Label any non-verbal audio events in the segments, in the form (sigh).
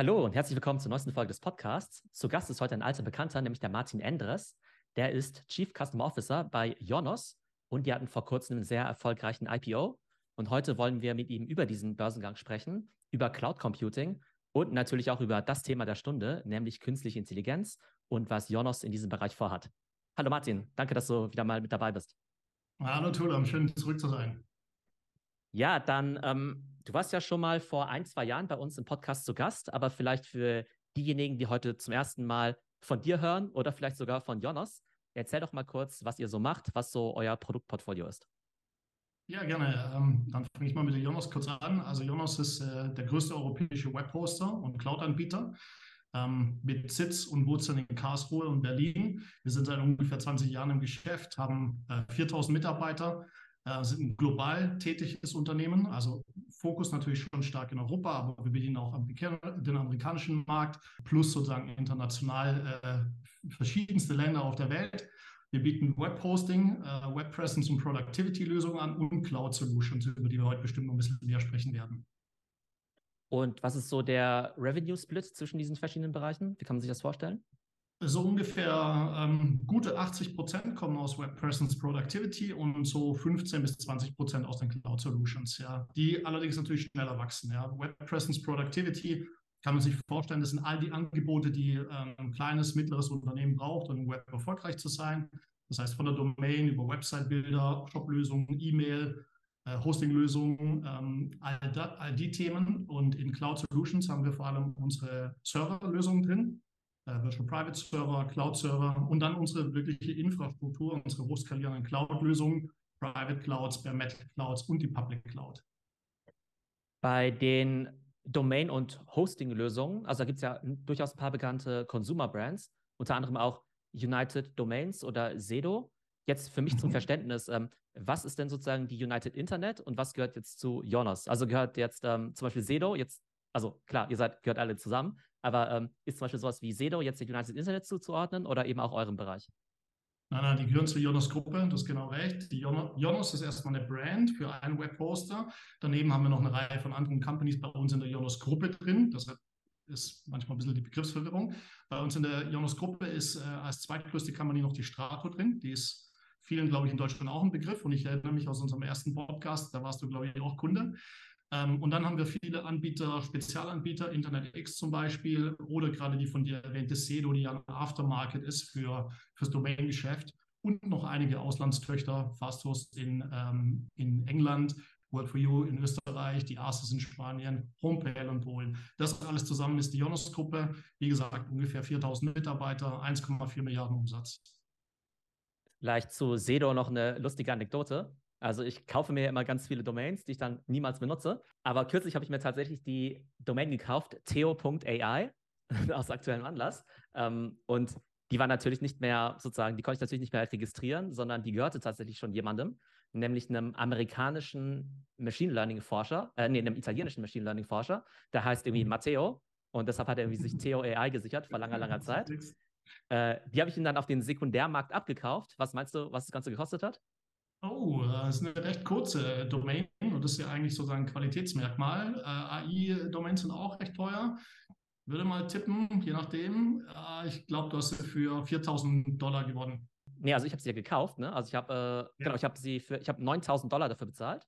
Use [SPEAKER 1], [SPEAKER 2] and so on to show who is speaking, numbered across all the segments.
[SPEAKER 1] Hallo und herzlich willkommen zur neuesten Folge des Podcasts. Zu Gast ist heute ein alter Bekannter, nämlich der Martin Endres. Der ist Chief Customer Officer bei Jonos und die hatten vor kurzem einen sehr erfolgreichen IPO. Und heute wollen wir mit ihm über diesen Börsengang sprechen, über Cloud Computing und natürlich auch über das Thema der Stunde, nämlich künstliche Intelligenz und was Jonos in diesem Bereich vorhat. Hallo Martin, danke, dass du wieder mal mit dabei bist.
[SPEAKER 2] Hallo Tulam, schön zurück zu sein.
[SPEAKER 1] Ja, dann ähm, Du warst ja schon mal vor ein, zwei Jahren bei uns im Podcast zu Gast, aber vielleicht für diejenigen, die heute zum ersten Mal von dir hören oder vielleicht sogar von Jonas, erzähl doch mal kurz, was ihr so macht, was so euer Produktportfolio ist.
[SPEAKER 2] Ja, gerne. Ähm, dann fange ich mal mit Jonas kurz an. Also Jonas ist äh, der größte europäische Webhoster und Cloud-Anbieter ähm, mit Sitz und Wurzeln in Karlsruhe und Berlin. Wir sind seit ungefähr 20 Jahren im Geschäft, haben äh, 4000 Mitarbeiter, äh, sind ein global tätiges Unternehmen, also Fokus natürlich schon stark in Europa, aber wir bedienen auch den amerikanischen Markt plus sozusagen international äh, verschiedenste Länder auf der Welt. Wir bieten Webhosting, äh, Web Presence und Productivity Lösungen an und Cloud Solutions, über die wir heute bestimmt noch ein bisschen mehr sprechen werden.
[SPEAKER 1] Und was ist so der Revenue Split zwischen diesen verschiedenen Bereichen? Wie kann man sich das vorstellen?
[SPEAKER 2] So ungefähr ähm, gute 80 Prozent kommen aus Web Presence Productivity und so 15 bis 20 Prozent aus den Cloud Solutions, ja, die allerdings natürlich schneller wachsen. Ja. Web Presence Productivity kann man sich vorstellen, das sind all die Angebote, die ähm, ein kleines, mittleres Unternehmen braucht, um Web erfolgreich zu sein. Das heißt, von der Domain über Website-Bilder, Shop-Lösungen, E-Mail, äh, Hosting-Lösungen, ähm, all, all die Themen. Und in Cloud Solutions haben wir vor allem unsere Server-Lösungen drin Virtual Private Server, Cloud Server und dann unsere wirkliche Infrastruktur, unsere hochskalierenden Cloud-Lösungen, Private Clouds, Bare Metal Clouds und die Public Cloud.
[SPEAKER 1] Bei den Domain- und Hosting-Lösungen, also da gibt es ja durchaus ein paar bekannte Consumer-Brands, unter anderem auch United Domains oder Sedo. Jetzt für mich zum mhm. Verständnis, ähm, was ist denn sozusagen die United Internet und was gehört jetzt zu Jonas? Also gehört jetzt ähm, zum Beispiel Sedo, jetzt, also klar, ihr seid, gehört alle zusammen, aber ähm, ist zum Beispiel sowas wie Sedo jetzt der United Internet zuzuordnen oder eben auch eurem Bereich?
[SPEAKER 2] Nein, nein, die gehören zur Jonas-Gruppe, das ist genau recht. Die Jonas ist erstmal eine Brand für einen Webhoster. Daneben haben wir noch eine Reihe von anderen Companies bei uns in der Jonas-Gruppe drin. Das ist manchmal ein bisschen die Begriffsverwirrung. Bei uns in der Jonas-Gruppe ist äh, als zweitgrößte Company noch die Strato drin. Die ist vielen, glaube ich, in Deutschland auch ein Begriff. Und ich erinnere mich aus unserem ersten Podcast, da warst du, glaube ich, auch Kunde. Ähm, und dann haben wir viele Anbieter, Spezialanbieter, Internet X zum Beispiel oder gerade die von dir erwähnte Sedo, die ja ein Aftermarket ist für das Domain-Geschäft und noch einige Auslandstöchter, Fasthost in, ähm, in England, World4You in Österreich, die Asus in Spanien, Homepay in Polen. Das alles zusammen ist die Jonas-Gruppe. Wie gesagt, ungefähr 4000 Mitarbeiter, 1,4 Milliarden Umsatz.
[SPEAKER 1] Vielleicht zu Sedo noch eine lustige Anekdote. Also ich kaufe mir immer ganz viele Domains, die ich dann niemals benutze. Aber kürzlich habe ich mir tatsächlich die Domain gekauft, theo.ai, (laughs) aus aktuellem Anlass. Ähm, und die war natürlich nicht mehr sozusagen, die konnte ich natürlich nicht mehr registrieren, sondern die gehörte tatsächlich schon jemandem, nämlich einem amerikanischen Machine Learning Forscher, äh, nee, einem italienischen Machine Learning Forscher, der heißt irgendwie mhm. Matteo. Und deshalb hat er irgendwie sich (laughs) Theo AI gesichert vor langer, langer Zeit. Äh, die habe ich ihm dann auf den Sekundärmarkt abgekauft. Was meinst du, was das Ganze gekostet hat?
[SPEAKER 2] Oh, das ist eine recht kurze Domain und das ist ja eigentlich sozusagen ein Qualitätsmerkmal. Äh, AI-Domains sind auch recht teuer. Würde mal tippen, je nachdem. Äh, ich glaube, du hast sie für 4000 Dollar gewonnen.
[SPEAKER 1] Nee, also ich habe sie ja gekauft, ne? Also ich habe, äh, ja. genau, ich habe sie für, ich habe 9000 Dollar dafür bezahlt.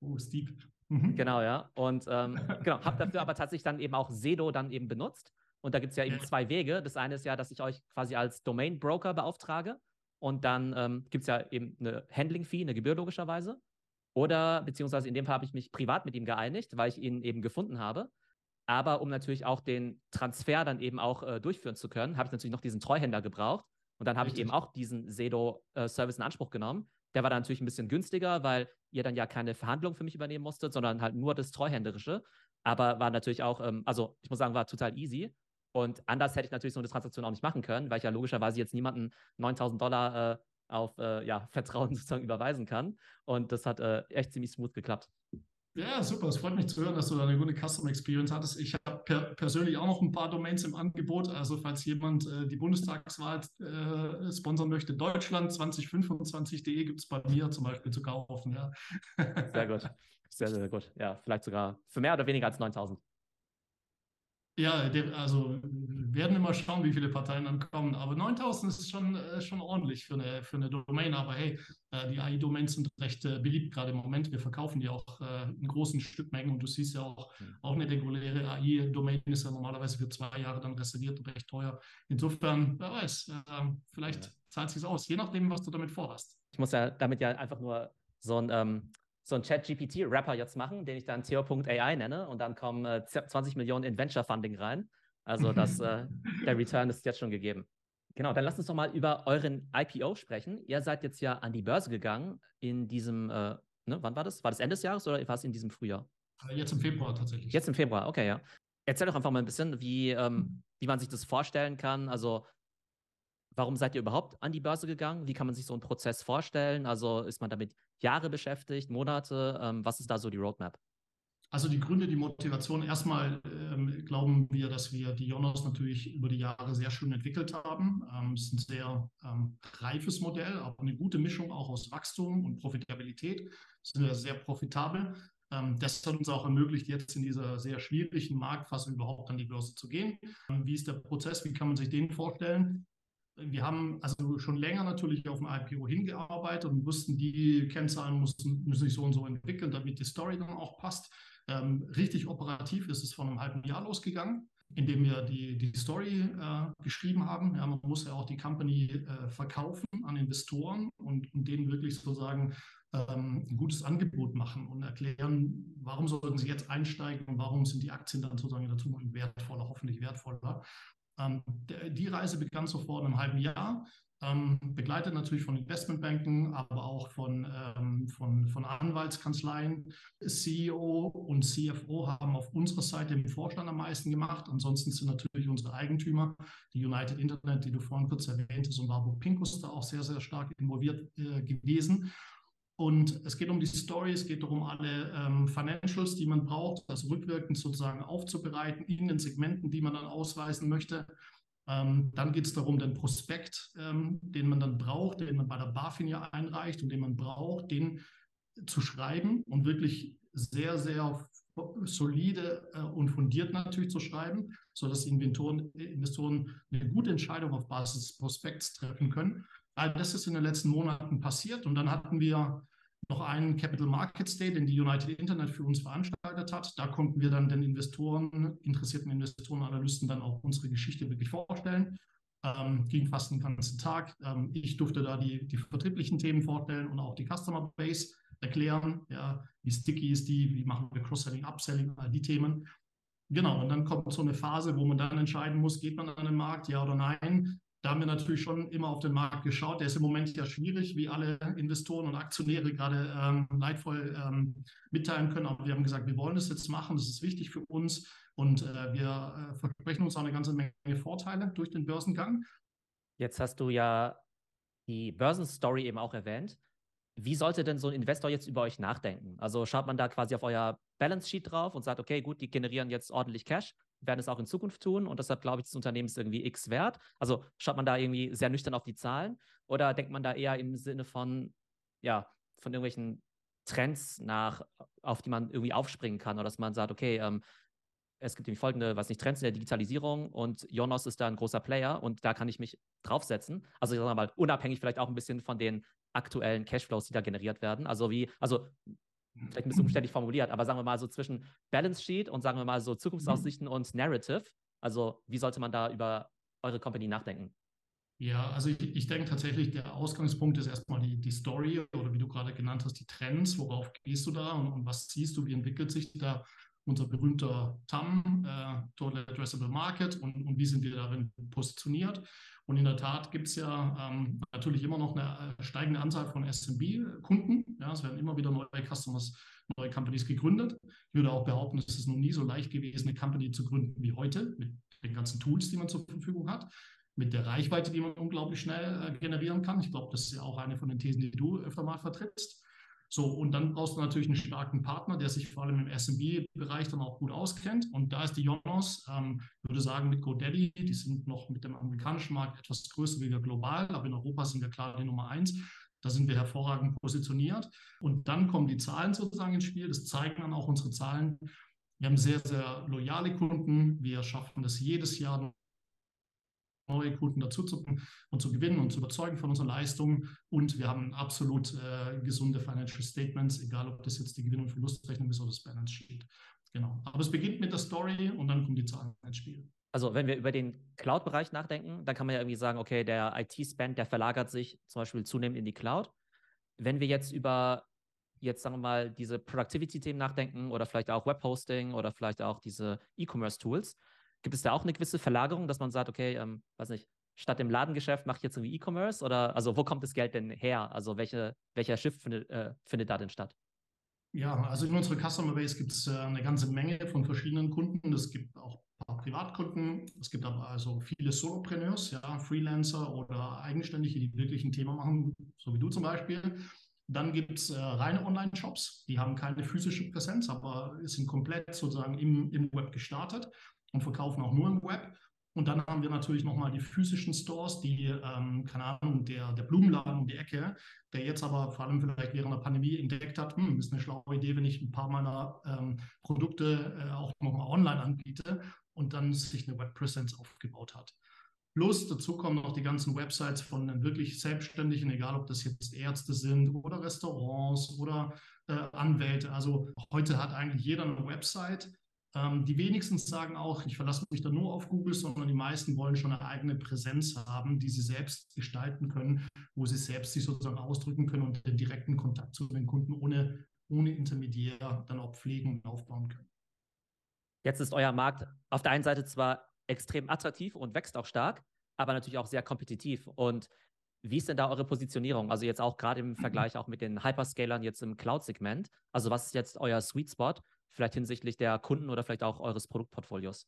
[SPEAKER 2] Oh, steep.
[SPEAKER 1] Mhm. Genau, ja. Und ähm, (laughs) genau, habe dafür aber tatsächlich dann eben auch Sedo dann eben benutzt. Und da gibt es ja eben ja. zwei Wege. Das eine ist ja, dass ich euch quasi als Domain-Broker beauftrage. Und dann ähm, gibt es ja eben eine Handling-Fee, eine Gebühr logischerweise. Oder beziehungsweise in dem Fall habe ich mich privat mit ihm geeinigt, weil ich ihn eben gefunden habe. Aber um natürlich auch den Transfer dann eben auch äh, durchführen zu können, habe ich natürlich noch diesen Treuhänder gebraucht. Und dann habe ich eben auch diesen Sedo-Service äh, in Anspruch genommen. Der war dann natürlich ein bisschen günstiger, weil ihr dann ja keine Verhandlung für mich übernehmen musstet, sondern halt nur das Treuhänderische. Aber war natürlich auch, ähm, also ich muss sagen, war total easy. Und anders hätte ich natürlich so eine Transaktion auch nicht machen können, weil ich ja logischerweise jetzt niemanden 9000 Dollar äh, auf äh, ja, (laughs) Vertrauen sozusagen überweisen kann. Und das hat äh, echt ziemlich smooth geklappt.
[SPEAKER 2] Ja, super. Es freut mich zu hören, dass du da eine gute Customer Experience hattest. Ich habe per persönlich auch noch ein paar Domains im Angebot. Also falls jemand äh, die Bundestagswahl äh, sponsern möchte, Deutschland 2025.de gibt es bei mir zum Beispiel zu kaufen. Ja.
[SPEAKER 1] Sehr gut. Sehr, sehr gut. Ja, vielleicht sogar für mehr oder weniger als 9000.
[SPEAKER 2] Ja, also wir werden immer schauen, wie viele Parteien dann kommen. Aber 9000 ist schon, äh, schon ordentlich für eine, für eine Domain. Aber hey, äh, die AI-Domains sind recht äh, beliebt gerade im Moment. Wir verkaufen die auch in großen Stückmengen. Und du siehst ja auch, mhm. auch eine reguläre AI-Domain ist ja normalerweise für zwei Jahre dann reserviert und recht teuer. Insofern, wer weiß, vielleicht ja. zahlt es sich aus, je nachdem, was du damit vorhast.
[SPEAKER 1] Ich muss ja damit ja einfach nur so ein ähm, so einen Chat-GPT-Rapper jetzt machen, den ich dann Theo.ai nenne und dann kommen äh, 20 Millionen in Venture-Funding rein. Also das, äh, (laughs) der Return ist jetzt schon gegeben. Genau, dann lasst uns doch mal über euren IPO sprechen. Ihr seid jetzt ja an die Börse gegangen in diesem, äh, ne, wann war das? War das Ende des Jahres oder war es in diesem Frühjahr?
[SPEAKER 2] Äh, jetzt im Februar tatsächlich.
[SPEAKER 1] Jetzt im Februar, okay, ja. Erzähl doch einfach mal ein bisschen, wie, ähm, wie man sich das vorstellen kann. Also warum seid ihr überhaupt an die Börse gegangen? Wie kann man sich so einen Prozess vorstellen? Also ist man damit Jahre beschäftigt, Monate? Ähm, was ist da so die Roadmap?
[SPEAKER 2] Also die Gründe, die Motivation. Erstmal ähm, glauben wir, dass wir die Jonas natürlich über die Jahre sehr schön entwickelt haben. Ähm, es ist ein sehr ähm, reifes Modell, aber eine gute Mischung auch aus Wachstum und Profitabilität. Sind wir sehr profitabel. Ähm, das hat uns auch ermöglicht, jetzt in dieser sehr schwierigen Marktphase überhaupt an die Börse zu gehen. Ähm, wie ist der Prozess? Wie kann man sich den vorstellen? Wir haben also schon länger natürlich auf dem IPO hingearbeitet und wussten, die Kennzahlen müssen, müssen sich so und so entwickeln, damit die Story dann auch passt. Ähm, richtig operativ ist es vor einem halben Jahr losgegangen, indem wir die, die Story äh, geschrieben haben. Ja, man muss ja auch die Company äh, verkaufen an Investoren und, und denen wirklich sozusagen ähm, ein gutes Angebot machen und erklären, warum sollten sie jetzt einsteigen und warum sind die Aktien dann sozusagen in der Zukunft wertvoller, hoffentlich wertvoller. Ähm, die Reise begann so vor einem halben Jahr, ähm, begleitet natürlich von Investmentbanken, aber auch von, ähm, von, von Anwaltskanzleien. CEO und CFO haben auf unserer Seite im Vorstand am meisten gemacht. Ansonsten sind natürlich unsere Eigentümer, die United Internet, die du vorhin kurz erwähnt hast, und Warburg Pincus da auch sehr, sehr stark involviert äh, gewesen. Und es geht um die Story, es geht darum, alle ähm, Financials, die man braucht, also rückwirkend sozusagen aufzubereiten in den Segmenten, die man dann ausweisen möchte. Ähm, dann geht es darum, den Prospekt, ähm, den man dann braucht, den man bei der BaFin ja einreicht und den man braucht, den zu schreiben und wirklich sehr, sehr solide äh, und fundiert natürlich zu schreiben, sodass die Investoren, Investoren eine gute Entscheidung auf Basis des Prospekts treffen können. All das ist in den letzten Monaten passiert und dann hatten wir noch einen Capital Markets Day, den die United Internet für uns veranstaltet hat. Da konnten wir dann den Investoren, interessierten Investoren, Analysten dann auch unsere Geschichte wirklich vorstellen. Ähm, ging fast den ganzen Tag. Ähm, ich durfte da die, die vertrieblichen Themen vorstellen und auch die Customer Base erklären. Ja, wie sticky ist die, wie machen wir Cross-Selling, Upselling, all die Themen. Genau, und dann kommt so eine Phase, wo man dann entscheiden muss, geht man an den Markt, ja oder nein. Da haben wir natürlich schon immer auf den Markt geschaut. Der ist im Moment ja schwierig, wie alle Investoren und Aktionäre gerade ähm, leidvoll ähm, mitteilen können. Aber wir haben gesagt, wir wollen das jetzt machen. Das ist wichtig für uns. Und äh, wir äh, versprechen uns auch eine ganze Menge Vorteile durch den Börsengang.
[SPEAKER 1] Jetzt hast du ja die Börsenstory eben auch erwähnt. Wie sollte denn so ein Investor jetzt über euch nachdenken? Also schaut man da quasi auf euer Balance Sheet drauf und sagt, okay, gut, die generieren jetzt ordentlich Cash werden es auch in Zukunft tun und deshalb glaube ich, das Unternehmen ist irgendwie X wert. Also schaut man da irgendwie sehr nüchtern auf die Zahlen oder denkt man da eher im Sinne von, ja, von irgendwelchen Trends nach, auf die man irgendwie aufspringen kann oder dass man sagt, okay, ähm, es gibt folgende, was nicht, Trends in der Digitalisierung und Jonos ist da ein großer Player und da kann ich mich draufsetzen. Also ich sage mal, unabhängig vielleicht auch ein bisschen von den aktuellen Cashflows, die da generiert werden. Also wie, also vielleicht ein bisschen umständlich formuliert, aber sagen wir mal so zwischen Balance Sheet und sagen wir mal so Zukunftsaussichten und Narrative. Also wie sollte man da über eure Company nachdenken?
[SPEAKER 2] Ja, also ich, ich denke tatsächlich, der Ausgangspunkt ist erstmal die, die Story oder wie du gerade genannt hast, die Trends. Worauf gehst du da und, und was siehst du, wie entwickelt sich da unser berühmter TAM, äh, Total Addressable Market und, und wie sind wir darin positioniert. Und in der Tat gibt es ja ähm, natürlich immer noch eine äh, steigende Anzahl von SMB-Kunden. Ja, es werden immer wieder neue Customers, neue Companies gegründet. Ich würde auch behaupten, es ist noch nie so leicht gewesen, eine Company zu gründen wie heute, mit den ganzen Tools, die man zur Verfügung hat, mit der Reichweite, die man unglaublich schnell äh, generieren kann. Ich glaube, das ist ja auch eine von den Thesen, die du öfter mal vertrittst. So, und dann brauchst du natürlich einen starken Partner, der sich vor allem im SMB-Bereich dann auch gut auskennt. Und da ist die Jonos, ähm, würde sagen, mit GoDaddy, die sind noch mit dem amerikanischen Markt etwas größer wie wir global, aber in Europa sind wir klar die Nummer eins. Da sind wir hervorragend positioniert. Und dann kommen die Zahlen sozusagen ins Spiel. Das zeigen dann auch unsere Zahlen. Wir haben sehr, sehr loyale Kunden. Wir schaffen es jedes Jahr, neue Kunden dazu zu und zu gewinnen und zu überzeugen von unserer Leistung. Und wir haben absolut äh, gesunde Financial Statements, egal ob das jetzt die Gewinn- und Verlustrechnung ist oder das Balance Sheet. Genau. Aber es beginnt mit der Story und dann kommen die Zahlen ins Spiel.
[SPEAKER 1] Also wenn wir über den Cloud-Bereich nachdenken, dann kann man ja irgendwie sagen, okay, der IT-Spend, der verlagert sich zum Beispiel zunehmend in die Cloud. Wenn wir jetzt über jetzt sagen wir mal diese Productivity-Themen nachdenken oder vielleicht auch Webhosting oder vielleicht auch diese E-Commerce-Tools, Gibt es da auch eine gewisse Verlagerung, dass man sagt, okay, ähm, weiß nicht, statt dem Ladengeschäft mache ich jetzt irgendwie E-Commerce oder also wo kommt das Geld denn her? Also welche, welcher Shift findet, äh, findet da denn statt?
[SPEAKER 2] Ja, also in unserer Customer Base gibt es äh, eine ganze Menge von verschiedenen Kunden. Es gibt auch ein paar Privatkunden. Es gibt aber also viele Solopreneurs, ja, Freelancer oder Eigenständige, die wirklich ein Thema machen, so wie du zum Beispiel. Dann gibt es äh, reine Online-Shops, die haben keine physische Präsenz, aber sind komplett sozusagen im, im Web gestartet und verkaufen auch nur im Web. Und dann haben wir natürlich nochmal die physischen Stores, die, ähm, keine Ahnung, der, der Blumenladen um die Ecke, der jetzt aber vor allem vielleicht während der Pandemie entdeckt hat, hm, ist eine schlaue Idee, wenn ich ein paar meiner ähm, Produkte äh, auch nochmal online anbiete und dann sich eine Webpräsenz aufgebaut hat. Plus dazu kommen noch die ganzen Websites von wirklich Selbstständigen, egal ob das jetzt Ärzte sind oder Restaurants oder äh, Anwälte. Also heute hat eigentlich jeder eine Website ähm, die wenigsten sagen auch, ich verlasse mich da nur auf Google, sondern die meisten wollen schon eine eigene Präsenz haben, die sie selbst gestalten können, wo sie selbst sich sozusagen ausdrücken können und den direkten Kontakt zu den Kunden ohne, ohne Intermediär dann auch pflegen und aufbauen können.
[SPEAKER 1] Jetzt ist euer Markt auf der einen Seite zwar extrem attraktiv und wächst auch stark, aber natürlich auch sehr kompetitiv. Und wie ist denn da eure Positionierung? Also jetzt auch gerade im (clears throat) Vergleich auch mit den Hyperscalern jetzt im Cloud-Segment. Also was ist jetzt euer Sweet Spot vielleicht hinsichtlich der Kunden oder vielleicht auch eures Produktportfolios?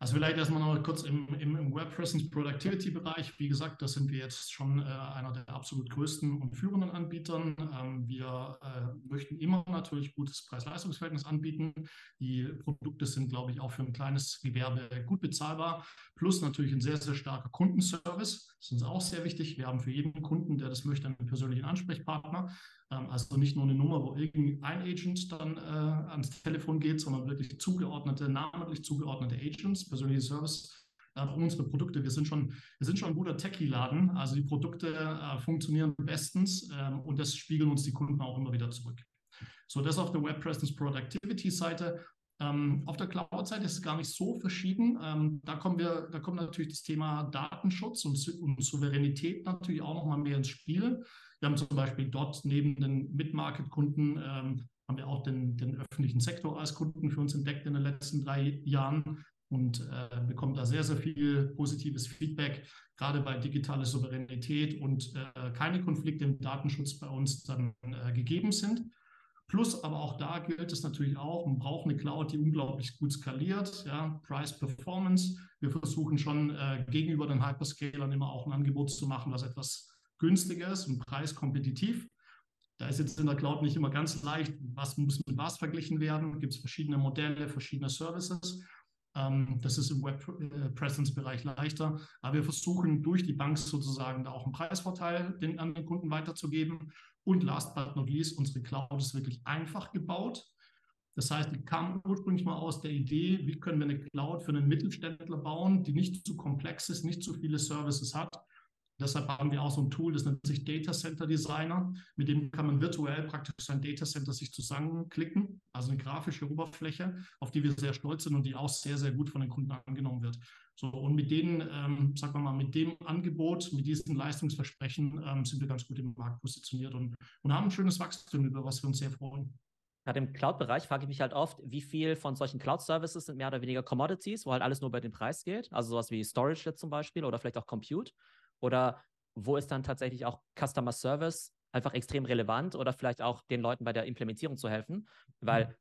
[SPEAKER 2] Also vielleicht erstmal noch kurz im, im, im Web Presence Productivity Bereich. Wie gesagt, da sind wir jetzt schon äh, einer der absolut größten und führenden Anbietern. Ähm, wir äh, möchten immer natürlich gutes Preis-Leistungs-Verhältnis anbieten. Die Produkte sind, glaube ich, auch für ein kleines Gewerbe gut bezahlbar. Plus natürlich ein sehr, sehr starker Kundenservice. Das ist uns auch sehr wichtig. Wir haben für jeden Kunden, der das möchte, einen persönlichen Ansprechpartner. Ähm, also nicht nur eine Nummer, wo irgendein Agent dann äh, ans Telefon geht, sondern wirklich zugeordnete, namentlich zugeordnete Agents, persönliche Service. Äh, unsere Produkte, wir sind schon, wir sind schon ein guter Techie-Laden. Also die Produkte äh, funktionieren bestens ähm, und das spiegeln uns die Kunden auch immer wieder zurück. So, das auf der Web Presence Productivity Seite. Ähm, auf der Cloud-Seite ist es gar nicht so verschieden. Ähm, da, kommen wir, da kommt natürlich das Thema Datenschutz und, und Souveränität natürlich auch nochmal mehr ins Spiel. Wir haben zum Beispiel dort neben den Mid-Market-Kunden ähm, haben wir auch den, den, öffentlichen Sektor als Kunden für uns entdeckt in den letzten drei Jahren und äh, bekommen da sehr, sehr viel positives Feedback, gerade bei digitaler Souveränität und äh, keine Konflikte im Datenschutz bei uns dann äh, gegeben sind. Plus, aber auch da gilt es natürlich auch, man braucht eine Cloud, die unglaublich gut skaliert, ja, Price Performance. Wir versuchen schon äh, gegenüber den Hyperscalern immer auch ein Angebot zu machen, was etwas günstiger ist und preiskompetitiv. Da ist jetzt in der Cloud nicht immer ganz leicht, was muss mit was verglichen werden. Gibt es verschiedene Modelle, verschiedene Services. Ähm, das ist im Web äh, leichter. Aber wir versuchen durch die Bank sozusagen da auch einen Preisvorteil den, an den Kunden weiterzugeben. Und last but not least, unsere Cloud ist wirklich einfach gebaut. Das heißt, die kam ursprünglich mal aus der Idee, wie können wir eine Cloud für einen Mittelständler bauen, die nicht zu komplex ist, nicht zu viele Services hat Deshalb haben wir auch so ein Tool, das nennt sich Data Center Designer. Mit dem kann man virtuell praktisch sein Data Center sich zusammenklicken, also eine grafische Oberfläche, auf die wir sehr stolz sind und die auch sehr, sehr gut von den Kunden angenommen wird. So, und mit denen, ähm, sagen wir mal, mit dem Angebot, mit diesen Leistungsversprechen ähm, sind wir ganz gut im Markt positioniert und, und haben ein schönes Wachstum, über was wir uns sehr freuen.
[SPEAKER 1] Gerade im Cloud-Bereich frage ich mich halt oft, wie viel von solchen Cloud-Services sind mehr oder weniger Commodities, wo halt alles nur bei den Preis geht, also sowas wie Storage zum Beispiel oder vielleicht auch Compute. Oder wo ist dann tatsächlich auch Customer Service einfach extrem relevant oder vielleicht auch den Leuten bei der Implementierung zu helfen? Weil, mhm.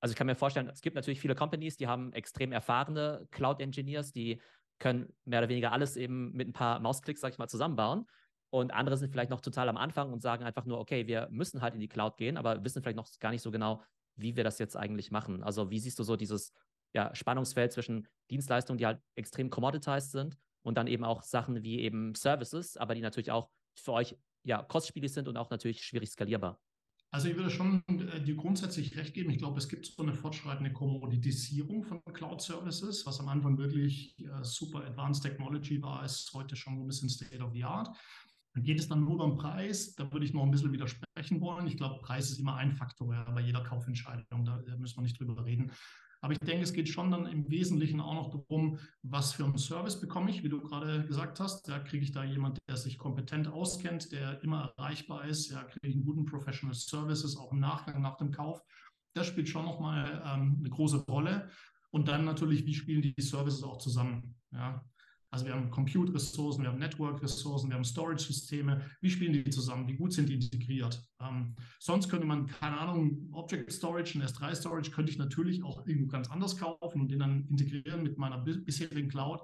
[SPEAKER 1] also ich kann mir vorstellen, es gibt natürlich viele Companies, die haben extrem erfahrene Cloud-Engineers, die können mehr oder weniger alles eben mit ein paar Mausklicks, sag ich mal, zusammenbauen. Und andere sind vielleicht noch total am Anfang und sagen einfach nur, okay, wir müssen halt in die Cloud gehen, aber wissen vielleicht noch gar nicht so genau, wie wir das jetzt eigentlich machen. Also wie siehst du so dieses ja, Spannungsfeld zwischen Dienstleistungen, die halt extrem commoditized sind und dann eben auch Sachen wie eben Services, aber die natürlich auch für euch ja kostspielig sind und auch natürlich schwierig skalierbar.
[SPEAKER 2] Also ich würde schon äh, dir grundsätzlich recht geben. Ich glaube, es gibt so eine fortschreitende Kommoditisierung von Cloud Services, was am Anfang wirklich äh, super Advanced Technology war, ist heute schon ein bisschen State of the Art. Geht es dann nur um Preis? Da würde ich noch ein bisschen widersprechen wollen. Ich glaube, Preis ist immer ein Faktor ja, bei jeder Kaufentscheidung. Da, da müssen wir nicht drüber reden. Aber ich denke, es geht schon dann im Wesentlichen auch noch darum, was für einen Service bekomme ich, wie du gerade gesagt hast. Da kriege ich da jemand, der sich kompetent auskennt, der immer erreichbar ist. Ja, kriege ich einen guten Professional Services, auch im Nachgang nach dem Kauf. Das spielt schon nochmal ähm, eine große Rolle. Und dann natürlich, wie spielen die Services auch zusammen? Ja, also wir haben Compute-Ressourcen, wir haben Network-Ressourcen, wir haben Storage-Systeme. Wie spielen die zusammen? Wie gut sind die integriert? Ähm, sonst könnte man, keine Ahnung, Object Storage und S3 Storage könnte ich natürlich auch irgendwo ganz anders kaufen und den dann integrieren mit meiner bisherigen Cloud.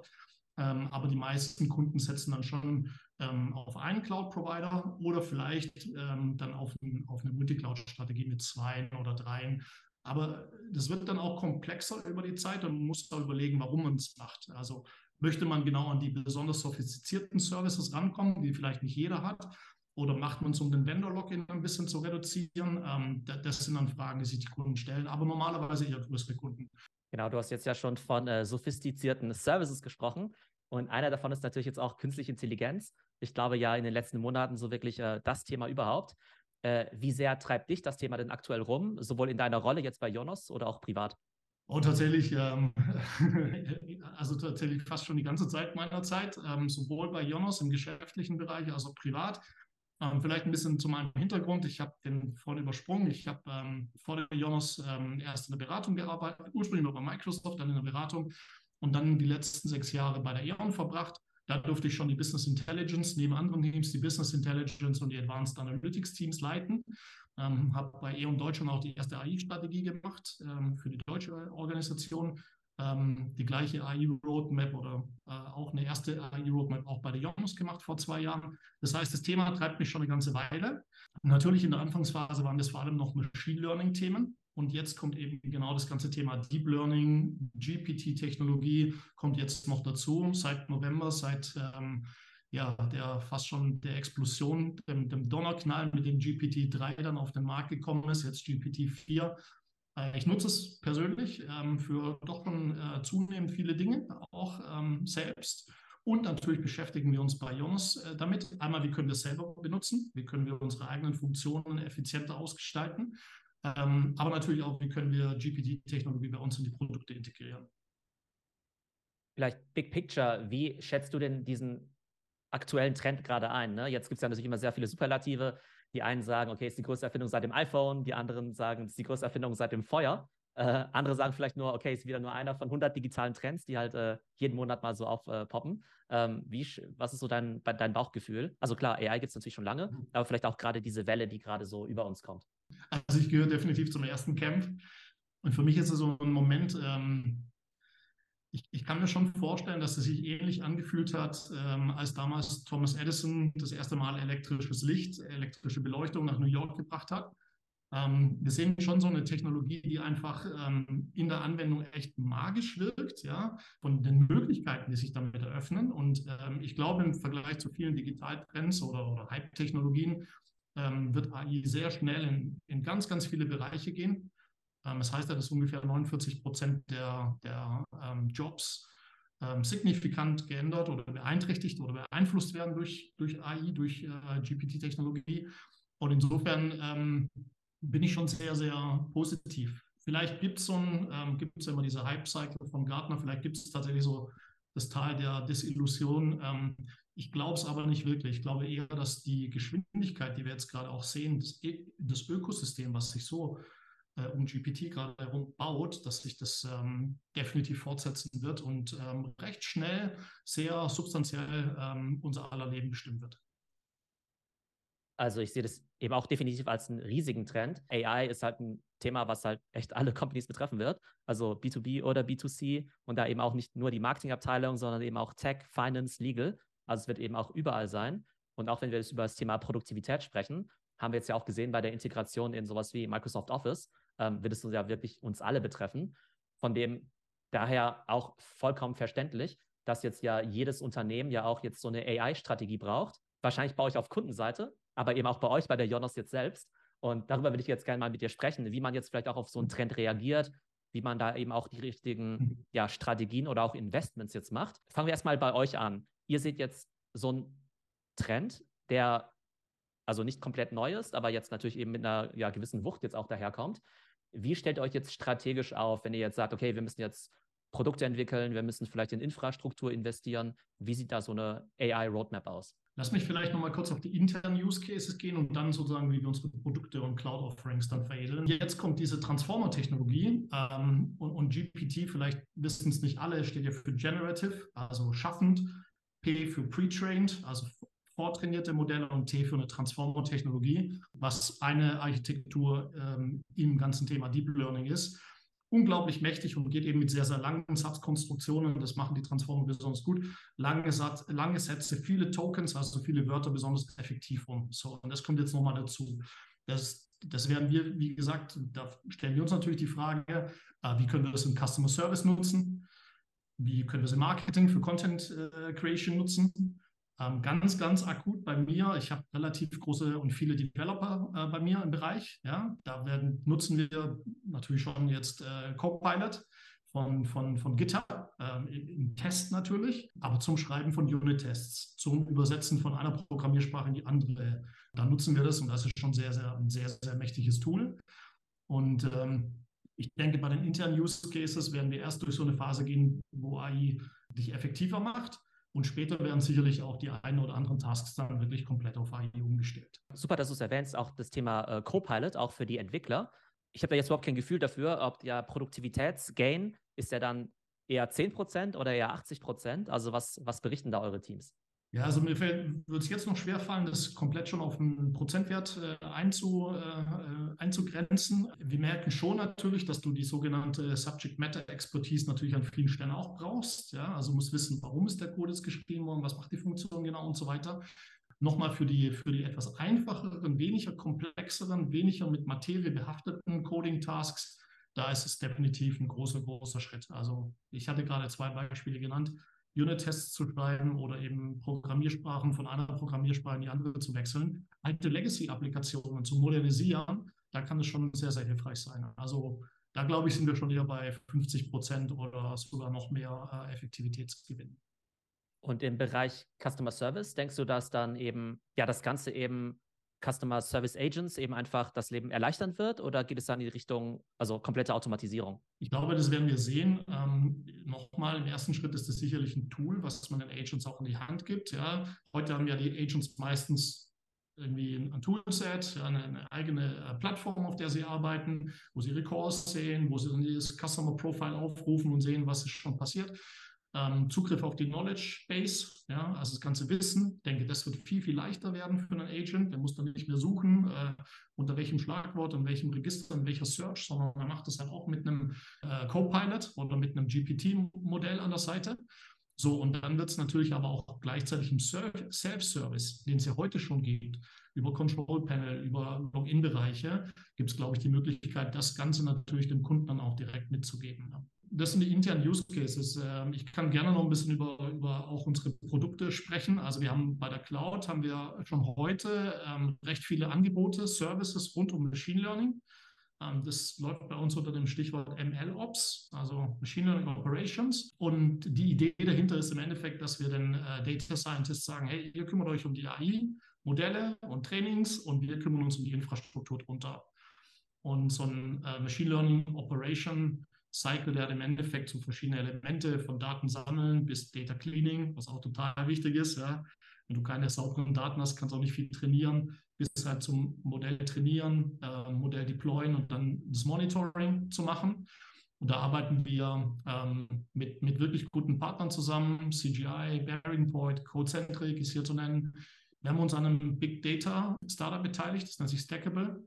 [SPEAKER 2] Ähm, aber die meisten Kunden setzen dann schon ähm, auf einen Cloud-Provider oder vielleicht ähm, dann auf, ein, auf eine Multicloud-Strategie mit zwei oder dreien. Aber das wird dann auch komplexer über die Zeit und man muss da überlegen, warum man es macht. Also Möchte man genau an die besonders sophistizierten Services rankommen, die vielleicht nicht jeder hat? Oder macht man es, um den Vendor-Login ein bisschen zu reduzieren? Ähm, das sind dann Fragen, die sich die Kunden stellen, aber normalerweise eher größere Kunden.
[SPEAKER 1] Genau, du hast jetzt ja schon von äh, sophistizierten Services gesprochen. Und einer davon ist natürlich jetzt auch künstliche Intelligenz. Ich glaube ja in den letzten Monaten so wirklich äh, das Thema überhaupt. Äh, wie sehr treibt dich das Thema denn aktuell rum, sowohl in deiner Rolle jetzt bei Jonas oder auch privat?
[SPEAKER 2] Und tatsächlich, ähm, (laughs) also tatsächlich fast schon die ganze Zeit meiner Zeit, ähm, sowohl bei Jonas im geschäftlichen Bereich als auch privat. Ähm, vielleicht ein bisschen zu meinem Hintergrund. Ich habe den vorhin übersprungen. Ich habe ähm, vor der Jonas ähm, erst in der Beratung gearbeitet, ursprünglich bei Microsoft, dann in der Beratung und dann die letzten sechs Jahre bei der E.ON verbracht. Da durfte ich schon die Business Intelligence neben anderen Teams, die Business Intelligence und die Advanced Analytics Teams leiten. Ähm, habe bei E.ON Deutschland auch die erste AI-Strategie gemacht ähm, für die deutsche Organisation. Ähm, die gleiche AI-Roadmap oder äh, auch eine erste AI-Roadmap auch bei der Jonas gemacht vor zwei Jahren. Das heißt, das Thema treibt mich schon eine ganze Weile. Natürlich in der Anfangsphase waren das vor allem noch Machine Learning-Themen. Und jetzt kommt eben genau das ganze Thema Deep Learning, GPT-Technologie kommt jetzt noch dazu. Seit November, seit ähm, ja, der fast schon der Explosion, dem, dem Donnerknall, mit dem GPT-3 dann auf den Markt gekommen ist, jetzt GPT-4. Äh, ich nutze es persönlich ähm, für doch schon äh, zunehmend viele Dinge, auch ähm, selbst. Und natürlich beschäftigen wir uns bei Jonas äh, damit. Einmal, wie können wir es selber benutzen? Wie können wir unsere eigenen Funktionen effizienter ausgestalten? Ähm, aber natürlich auch, wie können wir GPT-Technologie bei uns in die Produkte integrieren?
[SPEAKER 1] Vielleicht Big Picture, wie schätzt du denn diesen aktuellen Trend gerade ein. Ne? Jetzt gibt es ja natürlich immer sehr viele Superlative. Die einen sagen, okay, ist die größte Erfindung seit dem iPhone, die anderen sagen, es ist die größte Erfindung seit dem Feuer. Äh, andere sagen vielleicht nur, okay, ist wieder nur einer von 100 digitalen Trends, die halt äh, jeden Monat mal so aufpoppen. Äh, ähm, was ist so dein, dein Bauchgefühl? Also klar, AI gibt es natürlich schon lange, mhm. aber vielleicht auch gerade diese Welle, die gerade so über uns kommt.
[SPEAKER 2] Also ich gehöre definitiv zum ersten Camp. Und für mich ist es so ein Moment, ähm, ich, ich, kann mir schon vorstellen, dass es sich ähnlich angefühlt hat, ähm, als damals Thomas Edison das erste Mal elektrisches Licht, elektrische Beleuchtung nach New York gebracht hat. Ähm, wir sehen schon so eine Technologie, die einfach ähm, in der Anwendung echt magisch wirkt, ja, von den Möglichkeiten, die sich damit eröffnen. Und ähm, ich glaube, im Vergleich zu vielen Digitaltrends oder, oder Hype-Technologien ähm, wird AI sehr schnell in, in ganz, ganz viele Bereiche gehen. Ähm, das heißt ja, dass ungefähr 49 Prozent der, der ähm, Jobs ähm, signifikant geändert oder beeinträchtigt oder beeinflusst werden durch, durch AI, durch äh, GPT-Technologie. Und insofern ähm, bin ich schon sehr, sehr positiv. Vielleicht gibt es so ähm, es immer diese Hype-Cycle von Gartner, vielleicht gibt es tatsächlich so das Tal der Desillusion. Ähm, ich glaube es aber nicht wirklich. Ich glaube eher, dass die Geschwindigkeit, die wir jetzt gerade auch sehen, das, das Ökosystem, was sich so äh, um GPT gerade herum baut, dass sich das ähm, definitiv fortsetzen wird und ähm, recht schnell sehr substanziell ähm, unser aller Leben bestimmen wird.
[SPEAKER 1] Also ich sehe das eben auch definitiv als einen riesigen Trend. AI ist halt ein Thema, was halt echt alle Companies betreffen wird. Also B2B oder B2C und da eben auch nicht nur die Marketingabteilung, sondern eben auch Tech, Finance, Legal. Also es wird eben auch überall sein. Und auch wenn wir jetzt über das Thema Produktivität sprechen, haben wir jetzt ja auch gesehen bei der Integration in sowas wie Microsoft Office, ähm, wird es ja wirklich uns alle betreffen. Von dem daher auch vollkommen verständlich, dass jetzt ja jedes Unternehmen ja auch jetzt so eine AI-Strategie braucht. Wahrscheinlich baue ich auf Kundenseite, aber eben auch bei euch, bei der Jonas jetzt selbst. Und darüber würde ich jetzt gerne mal mit dir sprechen, wie man jetzt vielleicht auch auf so einen Trend reagiert, wie man da eben auch die richtigen mhm. ja, Strategien oder auch Investments jetzt macht. Fangen wir erstmal bei euch an. Ihr seht jetzt so einen Trend, der also nicht komplett neu ist, aber jetzt natürlich eben mit einer ja, gewissen Wucht jetzt auch daherkommt. Wie stellt ihr euch jetzt strategisch auf, wenn ihr jetzt sagt, okay, wir müssen jetzt Produkte entwickeln, wir müssen vielleicht in Infrastruktur investieren? Wie sieht da so eine AI-Roadmap aus?
[SPEAKER 2] Lass mich vielleicht nochmal kurz auf die internen Use Cases gehen und dann sozusagen, wie wir unsere Produkte und Cloud-Offerings dann veredeln. Jetzt kommt diese Transformer-Technologie ähm, und, und, GPT, vielleicht wissen es nicht alle, steht ja für Generative, also schaffend, P für Pre-Trained, also vortrainierte Modelle und T für eine Transformer-Technologie, was eine Architektur ähm, im ganzen Thema Deep Learning ist unglaublich mächtig und geht eben mit sehr, sehr langen Satzkonstruktionen. Das machen die Transformer besonders gut. Lange, Satz, lange Sätze, viele Tokens, also viele Wörter besonders effektiv um. So, und das kommt jetzt nochmal dazu. Das, das werden wir, wie gesagt, da stellen wir uns natürlich die Frage, äh, wie können wir das im Customer Service nutzen? Wie können wir es im Marketing für Content äh, Creation nutzen? Ähm, ganz, ganz akut bei mir, ich habe relativ große und viele Developer äh, bei mir im Bereich. Ja, da werden, nutzen wir natürlich schon jetzt äh, Copilot von, von, von GitHub, äh, im Test natürlich, aber zum Schreiben von Unit-Tests, zum Übersetzen von einer Programmiersprache in die andere. Da nutzen wir das und das ist schon sehr, sehr, ein sehr, sehr mächtiges Tool. Und ähm, ich denke, bei den internen Use Cases werden wir erst durch so eine Phase gehen, wo AI dich effektiver macht und später werden sicherlich auch die einen oder anderen Tasks dann wirklich komplett auf AI umgestellt.
[SPEAKER 1] Super, dass du es erwähnst, auch das Thema äh, Copilot, auch für die Entwickler. Ich habe da jetzt überhaupt kein Gefühl dafür, ob der Produktivitätsgain ist der dann eher 10% oder eher 80%? Also was, was berichten da eure Teams?
[SPEAKER 2] Ja, also mir würde es jetzt noch schwer fallen, das komplett schon auf einen Prozentwert äh, einzu, äh, einzugrenzen. Wir merken schon natürlich, dass du die sogenannte Subject Matter Expertise natürlich an vielen Stellen auch brauchst. Ja, also musst wissen, warum ist der Code jetzt geschrieben worden, was macht die Funktion genau und so weiter. Nochmal für die, für die etwas einfacheren, weniger komplexeren, weniger mit Materie behafteten Coding-Tasks, da ist es definitiv ein großer, großer Schritt. Also ich hatte gerade zwei Beispiele genannt Unit-Tests zu schreiben oder eben Programmiersprachen von einer Programmiersprache in die andere zu wechseln, alte Legacy-Applikationen zu modernisieren, da kann es schon sehr, sehr hilfreich sein. Also da glaube ich, sind wir schon eher bei 50 Prozent oder sogar noch mehr äh, Effektivitätsgewinn.
[SPEAKER 1] Und im Bereich Customer Service denkst du, dass dann eben ja das Ganze eben Customer Service Agents eben einfach das Leben erleichtern wird oder geht es dann in die Richtung, also komplette Automatisierung?
[SPEAKER 2] Ich glaube, das werden wir sehen. Ähm, Nochmal, im ersten Schritt ist es sicherlich ein Tool, was man den Agents auch in die Hand gibt. Ja. Heute haben ja die Agents meistens irgendwie ein Toolset, eine, eigene äh, Plattform, auf der sie arbeiten, wo sie ihre Calls sehen, wo sie das Customer Profile aufrufen und sehen, was ist schon passiert ähm, Zugriff auf die Knowledge Base, ja, also das ganze Wissen. Ich denke, das wird viel, viel leichter werden für einen Agent. Der muss dann nicht mehr suchen, äh, unter welchem Schlagwort, in welchem Register, in welcher Search, sondern er macht das halt auch mit einem äh, Copilot oder mit einem GPT-Modell an der Seite. So, und dann wird es natürlich aber auch gleichzeitig im Self-Service, den es ja heute schon gibt, über Control Panel, über Login-Bereiche, gibt es, glaube ich, die Möglichkeit, das Ganze natürlich dem Kunden dann auch direkt mitzugeben. Das sind die internen Use Cases. Ähm, ich kann gerne noch ein bisschen über, über auch unsere Produkte sprechen. Also wir haben bei der Cloud haben wir schon heute ähm, recht viele Angebote, Services rund um Machine Learning. Ähm, das läuft bei uns unter dem Stichwort ML-Ops, also Machine Learning Operations. Und die Idee dahinter ist im Endeffekt, dass wir den äh, Data Scientists sagen, hey, ihr kümmert euch um die AI, Modelle und Trainings und wir kümmern uns um die Infrastruktur drunter. Und so ein äh, Machine Learning Operation Cycle, der hat im Endeffekt so verschiedene Elemente von Daten sammeln bis Data Cleaning, was auch total wichtig ist. Ja. Wenn du keine sauberen Daten hast, kannst du auch nicht viel trainieren, bis halt zum Modell trainieren, äh, Modell deployen und dann das Monitoring zu machen. Und da arbeiten wir ähm, mit, mit wirklich guten Partnern zusammen, CGI, Bearing Point, Codecentric ist hier zu nennen. Wir haben uns an einem Big Data Startup beteiligt, das nennt sich Stackable.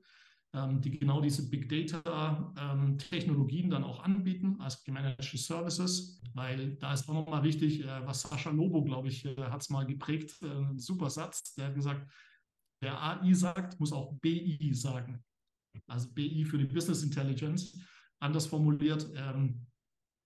[SPEAKER 2] Ähm, die genau diese Big Data-Technologien ähm, dann auch anbieten als gemanagte Services, weil da ist auch nochmal wichtig, äh, was Sascha Lobo, glaube ich, äh, hat es mal geprägt, äh, ein super Satz, der hat gesagt, wer AI sagt, muss auch BI sagen. Also BI für die Business Intelligence. Anders formuliert, ähm,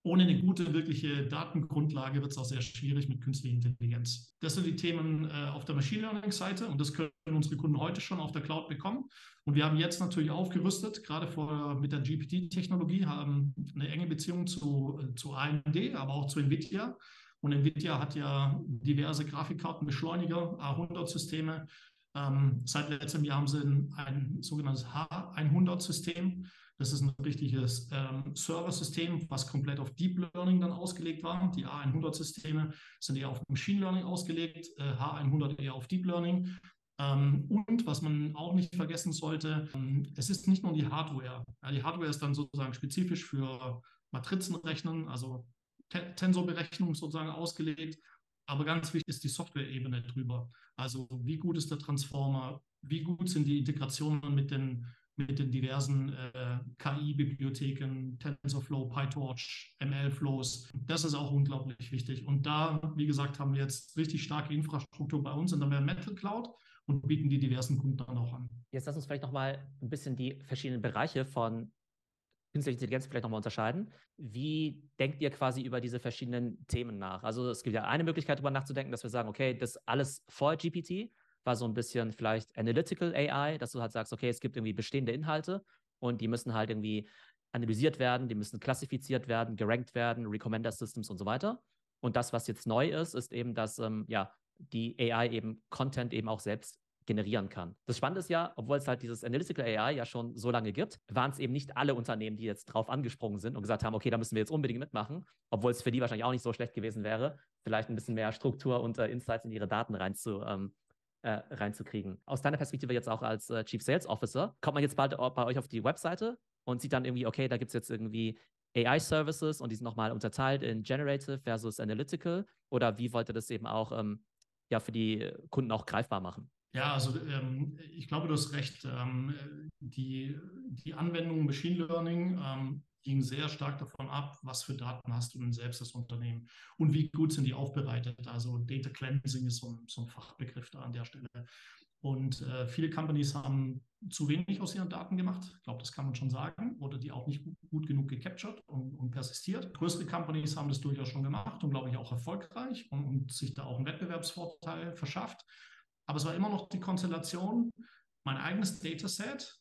[SPEAKER 2] ohne eine gute, wirkliche Datengrundlage wird es auch sehr schwierig mit künstlicher Intelligenz. Das sind die Themen äh, auf der Machine Learning-Seite und das können unsere Kunden heute schon auf der Cloud bekommen. Und wir haben jetzt natürlich aufgerüstet, gerade vor, mit der GPT-Technologie, haben eine enge Beziehung zu, äh, zu AMD, aber auch zu NVIDIA. Und NVIDIA hat ja diverse Grafikkartenbeschleuniger, A100-Systeme. Ähm, seit letztem Jahr haben sie ein, ein sogenanntes H100-System das ist ein richtiges ähm, Server-System, was komplett auf Deep Learning dann ausgelegt war. Die A100-Systeme sind eher auf Machine Learning ausgelegt, äh, H100 eher auf Deep Learning. Ähm, und was man auch nicht vergessen sollte, ähm, es ist nicht nur die Hardware. Ja, die Hardware ist dann sozusagen spezifisch für Matrizenrechnen, also Tensorberechnung sozusagen ausgelegt. Aber ganz wichtig ist die Software-Ebene drüber. Also wie gut ist der Transformer? Wie gut sind die Integrationen mit den mit den diversen äh, KI-Bibliotheken, TensorFlow, PyTorch, ML-Flows. Das ist auch unglaublich wichtig. Und da, wie gesagt, haben wir jetzt richtig starke Infrastruktur bei uns in der Metal Cloud und bieten die diversen Kunden dann auch an.
[SPEAKER 1] Jetzt lass uns vielleicht nochmal ein bisschen die verschiedenen Bereiche von künstlicher Intelligenz vielleicht nochmal unterscheiden. Wie denkt ihr quasi über diese verschiedenen Themen nach? Also es gibt ja eine Möglichkeit, darüber nachzudenken, dass wir sagen, okay, das alles vor GPT war so ein bisschen vielleicht Analytical AI, dass du halt sagst, okay, es gibt irgendwie bestehende Inhalte und die müssen halt irgendwie analysiert werden, die müssen klassifiziert werden, gerankt werden, Recommender Systems und so weiter. Und das, was jetzt neu ist, ist eben, dass ähm, ja, die AI eben Content eben auch selbst generieren kann. Das Spannende ist ja, obwohl es halt dieses Analytical AI ja schon so lange gibt, waren es eben nicht alle Unternehmen, die jetzt drauf angesprungen sind und gesagt haben, okay, da müssen wir jetzt unbedingt mitmachen, obwohl es für die wahrscheinlich auch nicht so schlecht gewesen wäre, vielleicht ein bisschen mehr Struktur und äh, Insights in ihre Daten rein zu, ähm, äh, reinzukriegen. Aus deiner Perspektive jetzt auch als äh, Chief Sales Officer, kommt man jetzt bald bei euch auf die Webseite und sieht dann irgendwie, okay, da gibt es jetzt irgendwie AI-Services und die sind nochmal unterteilt in Generative versus Analytical oder wie wollt ihr das eben auch ähm, ja, für die Kunden auch greifbar machen?
[SPEAKER 2] Ja, also ähm, ich glaube, du hast recht. Ähm, die, die Anwendung Machine Learning ähm, ging sehr stark davon ab, was für Daten hast du denn selbst als Unternehmen und wie gut sind die aufbereitet. Also Data Cleansing ist so ein, so ein Fachbegriff da an der Stelle. Und äh, viele Companies haben zu wenig aus ihren Daten gemacht. Ich glaube, das kann man schon sagen. Oder die auch nicht gut, genug gecaptured und, und, persistiert. Größere Companies haben das durchaus schon gemacht und, glaube ich, auch erfolgreich und, und sich da auch einen Wettbewerbsvorteil verschafft. Aber es war immer noch die Konstellation, mein eigenes Dataset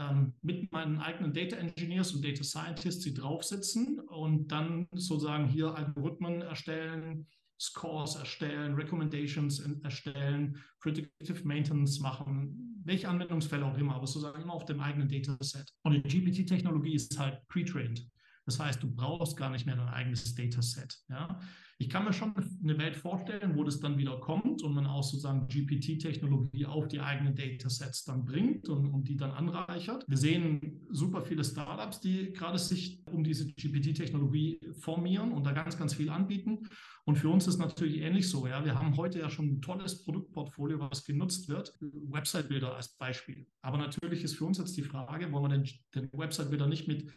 [SPEAKER 2] ähm, mit meinen eigenen Data Engineers und Data Scientists, die drauf sitzen und dann sozusagen hier Algorithmen erstellen, Scores erstellen, Recommendations erstellen, Predictive Maintenance machen, welche Anwendungsfälle auch immer, aber sozusagen immer auf dem eigenen Dataset. Und die GPT-Technologie ist halt pre-trained. Das heißt, du brauchst gar nicht mehr dein eigenes Dataset. Ja? Ich kann mir schon eine Welt vorstellen, wo das dann wieder kommt und man auch sozusagen GPT-Technologie auf die eigenen Datasets dann bringt und, und die dann anreichert. Wir sehen super viele Startups, die gerade sich um diese GPT-Technologie formieren und da ganz, ganz viel anbieten. Und für uns ist natürlich ähnlich so. Ja, wir haben heute ja schon ein tolles Produktportfolio, was genutzt wird. Website-Bilder als Beispiel. Aber natürlich ist für uns jetzt die Frage, wollen wir den, den Website-Bilder nicht mit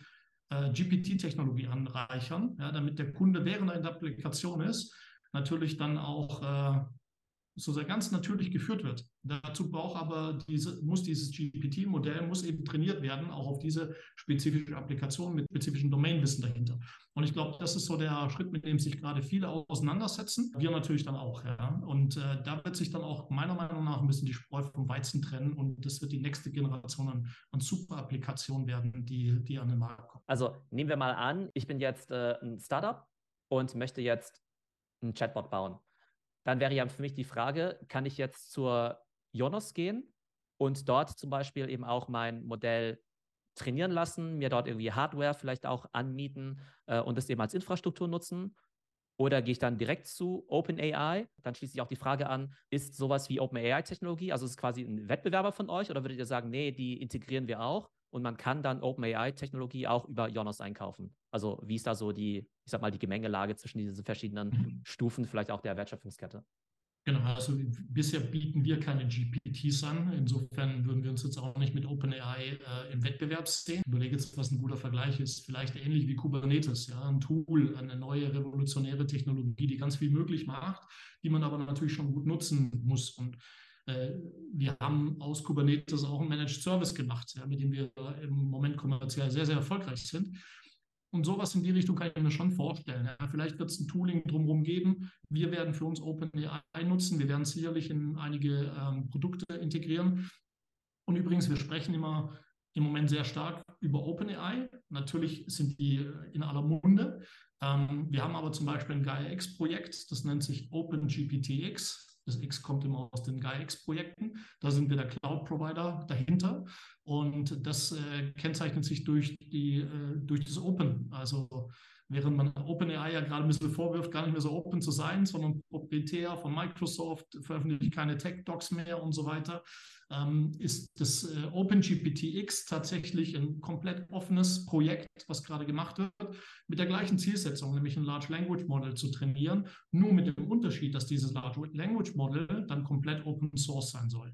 [SPEAKER 2] äh, GPT-Technologie anreichern, ja, damit der Kunde, während er der Applikation ist, natürlich dann auch äh, so sehr ganz natürlich geführt wird. Dazu braucht aber diese, muss dieses GPT-Modell muss eben trainiert werden, auch auf diese spezifische Applikation mit spezifischem Domainwissen dahinter. Und ich glaube, das ist so der Schritt, mit dem sich gerade viele auseinandersetzen. Wir natürlich dann auch. Ja. Und äh, da wird sich dann auch meiner Meinung nach ein bisschen die Spreu vom Weizen trennen und das wird die nächste Generation an, an Super-Applikationen werden, die, die an den Markt kommen.
[SPEAKER 1] Also nehmen wir mal an, ich bin jetzt äh, ein Startup und möchte jetzt ein Chatbot bauen dann wäre ja für mich die Frage, kann ich jetzt zur Jonos gehen und dort zum Beispiel eben auch mein Modell trainieren lassen, mir dort irgendwie Hardware vielleicht auch anmieten äh, und das eben als Infrastruktur nutzen? Oder gehe ich dann direkt zu OpenAI? Dann schließe ich auch die Frage an, ist sowas wie OpenAI-Technologie, also ist es quasi ein Wettbewerber von euch oder würdet ihr sagen, nee, die integrieren wir auch und man kann dann OpenAI-Technologie auch über Jonos einkaufen? Also wie ist da so die, ich sag mal, die Gemengelage zwischen diesen verschiedenen mhm. Stufen, vielleicht auch der Wertschöpfungskette?
[SPEAKER 2] Genau, also bisher bieten wir keine GPTs an. Insofern würden wir uns jetzt auch nicht mit OpenAI äh, im Wettbewerb sehen. Ich überlege jetzt, was ein guter Vergleich ist. Vielleicht ähnlich wie Kubernetes, ja, ein Tool, eine neue revolutionäre Technologie, die ganz viel möglich macht, die man aber natürlich schon gut nutzen muss. Und wir haben aus Kubernetes auch einen Managed Service gemacht, ja, mit dem wir im Moment kommerziell sehr, sehr erfolgreich sind. Und sowas in die Richtung kann ich mir schon vorstellen. Ja, vielleicht wird es ein Tooling drumherum geben. Wir werden für uns OpenAI nutzen. Wir werden sicherlich in einige ähm, Produkte integrieren. Und übrigens, wir sprechen immer im Moment sehr stark über OpenAI. Natürlich sind die äh, in aller Munde. Ähm, wir haben aber zum Beispiel ein GaiaX-Projekt, das nennt sich OpenGPTX. Das X kommt immer aus den GaiaX-Projekten. Da sind wir der Cloud-Provider dahinter. Und das äh, kennzeichnet sich durch, die, äh, durch das Open. Also während man OpenAI ja gerade ein bisschen vorwirft, gar nicht mehr so open zu sein, sondern proprietär von Microsoft, veröffentlicht keine Tech-Docs mehr und so weiter, ähm, ist das äh, OpenGPTX tatsächlich ein komplett offenes Projekt, was gerade gemacht wird, mit der gleichen Zielsetzung, nämlich ein Large Language Model zu trainieren, nur mit dem Unterschied, dass dieses Large Language Model dann komplett Open Source sein soll.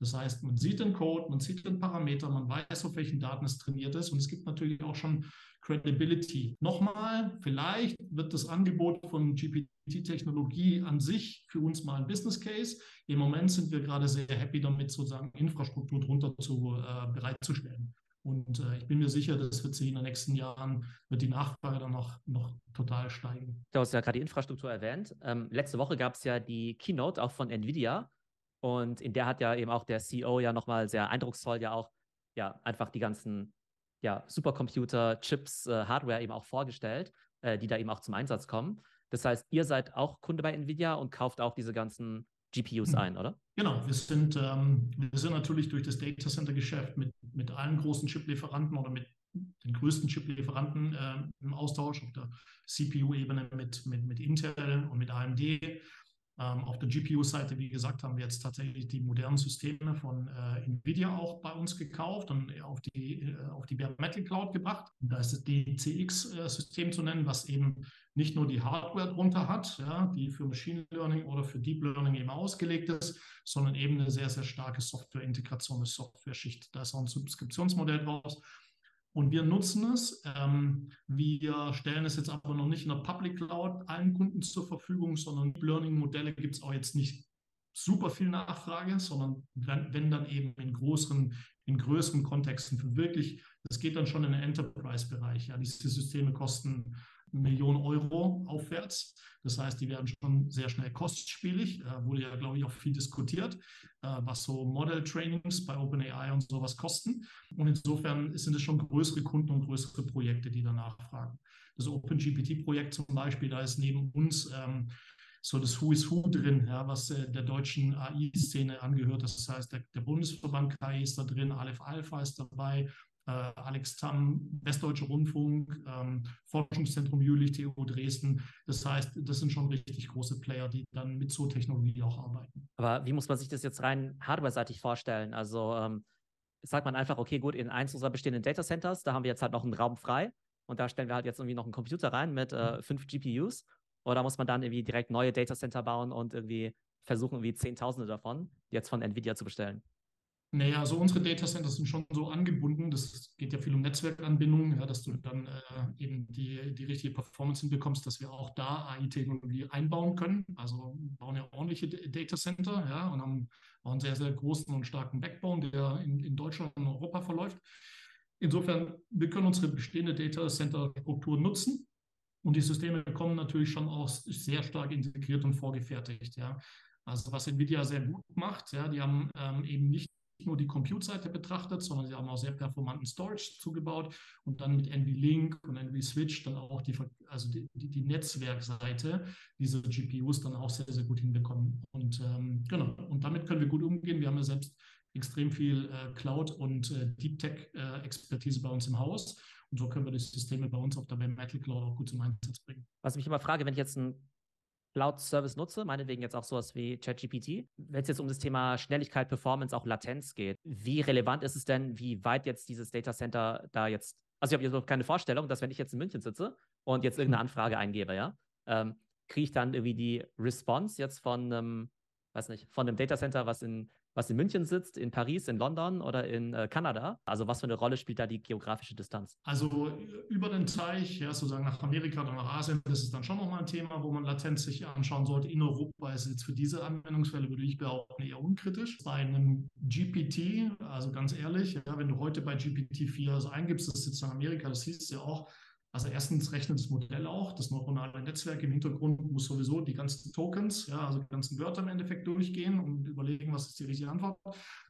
[SPEAKER 2] Das heißt, man sieht den Code, man sieht den Parameter, man weiß, auf welchen Daten es trainiert ist und es gibt natürlich auch schon Credibility. Nochmal, vielleicht wird das Angebot von GPT-Technologie an sich für uns mal ein Business Case. Im Moment sind wir gerade sehr happy damit, sozusagen Infrastruktur drunter zu, äh, bereitzustellen. Und äh, ich bin mir sicher, das wird sich in den nächsten Jahren, wird die Nachfrage dann noch, noch total steigen.
[SPEAKER 1] Du hast ja gerade die Infrastruktur erwähnt. Ähm, letzte Woche gab es ja die Keynote auch von NVIDIA. Und in der hat ja eben auch der CEO ja nochmal sehr eindrucksvoll ja auch ja einfach die ganzen ja, Supercomputer, Chips, äh, Hardware eben auch vorgestellt, äh, die da eben auch zum Einsatz kommen. Das heißt, ihr seid auch Kunde bei Nvidia und kauft auch diese ganzen GPUs mhm. ein, oder?
[SPEAKER 2] Genau, wir sind, ähm, wir sind natürlich durch das Data Center Geschäft mit, mit allen großen Chip-Lieferanten oder mit den größten Chip-Lieferanten äh, im Austausch auf der CPU-Ebene mit, mit, mit Intel und mit AMD. Ähm, auf der GPU-Seite, wie gesagt, haben wir jetzt tatsächlich die modernen Systeme von äh, NVIDIA auch bei uns gekauft und auf die, äh, auf die Bare Metal Cloud gebracht. Da ist das DCX-System äh, zu nennen, was eben nicht nur die Hardware drunter hat, ja, die für Machine Learning oder für Deep Learning eben ausgelegt ist, sondern eben eine sehr, sehr starke Software-Integration, eine Software-Schicht. Da ist auch ein Subskriptionsmodell draus. Und wir nutzen es. Ähm, wir stellen es jetzt aber noch nicht in der Public Cloud allen Kunden zur Verfügung, sondern Learning-Modelle gibt es auch jetzt nicht super viel Nachfrage, sondern wenn, wenn, dann eben in größeren, in größeren Kontexten für wirklich, das geht dann schon in den Enterprise-Bereich. Ja, diese Systeme kosten Millionen Euro aufwärts. Das heißt, die werden schon sehr schnell kostspielig. Äh, wurde ja, glaube ich, auch viel diskutiert, äh, was so Model-Trainings bei OpenAI und sowas kosten. Und insofern sind es schon größere Kunden und größere Projekte, die danach fragen. Das OpenGPT-Projekt zum Beispiel, da ist neben uns ähm, so das Who is Who drin, ja, was äh, der deutschen AI-Szene angehört. Das heißt, der, der, Bundesverband KI ist da drin, Aleph Alpha ist dabei, Alex Tamm, Westdeutsche Rundfunk, ähm, Forschungszentrum Jülich, TU Dresden. Das heißt, das sind schon richtig große Player, die dann mit so Technologie auch arbeiten.
[SPEAKER 1] Aber wie muss man sich das jetzt rein hardware-seitig vorstellen? Also ähm, sagt man einfach, okay, gut, in eins unserer bestehenden Data Centers, da haben wir jetzt halt noch einen Raum frei und da stellen wir halt jetzt irgendwie noch einen Computer rein mit äh, mhm. fünf GPUs. Oder muss man dann irgendwie direkt neue Data Center bauen und irgendwie versuchen, irgendwie Zehntausende davon jetzt von Nvidia zu bestellen?
[SPEAKER 2] Naja, also unsere Datacenter sind schon so angebunden. Das geht ja viel um Netzwerkanbindung, ja, dass du dann äh, eben die, die richtige Performance hinbekommst, dass wir auch da AI-Technologie einbauen können. Also bauen ja ordentliche Datacenter ja, und haben auch einen sehr, sehr großen und starken Backbone, der in, in Deutschland und Europa verläuft. Insofern, wir können unsere bestehende Datacenter-Struktur nutzen. Und die Systeme kommen natürlich schon auch sehr stark integriert und vorgefertigt. Ja. Also was Nvidia sehr gut macht, ja, die haben ähm, eben nicht nur die Compute-Seite betrachtet, sondern sie haben auch sehr performanten Storage zugebaut und dann mit NVLink und NVSwitch dann auch die, also die, die, die Netzwerkseite dieser GPUs dann auch sehr, sehr gut hinbekommen. Und ähm, genau, und damit können wir gut umgehen. Wir haben ja selbst extrem viel äh, Cloud- und äh, Deep Tech-Expertise äh, bei uns im Haus. Und so können wir die Systeme bei uns auf der Metal Cloud auch gut zum Einsatz bringen.
[SPEAKER 1] Was ich mich immer frage, wenn ich jetzt ein Cloud-Service nutze, meinetwegen jetzt auch sowas wie ChatGPT. Wenn es jetzt um das Thema Schnelligkeit, Performance, auch Latenz geht, wie relevant ist es denn, wie weit jetzt dieses Data Center da jetzt, also ich habe jetzt keine Vorstellung, dass wenn ich jetzt in München sitze und jetzt irgendeine Anfrage eingebe, ja, ähm, kriege ich dann irgendwie die Response jetzt von einem, weiß nicht, von einem Data Center, was in was in München sitzt, in Paris, in London oder in äh, Kanada? Also was für eine Rolle spielt da die geografische Distanz?
[SPEAKER 2] Also über den Teich, ja, sozusagen nach Amerika oder nach Asien, das ist dann schon nochmal ein Thema, wo man Latenz sich anschauen sollte. In Europa ist jetzt für diese Anwendungsfälle, würde ich behaupten, eher unkritisch. Bei einem GPT, also ganz ehrlich, ja, wenn du heute bei GPT-4 also eingibst, das sitzt in Amerika, das hieß ja auch, Also erstens rechnet das Modell auch, das neuronale Netzwerk im Hintergrund muss sowieso die ganzen Tokens, ja, also die ganzen Wörter im Endeffekt durchgehen und überlegen, was ist die richtige Antwort.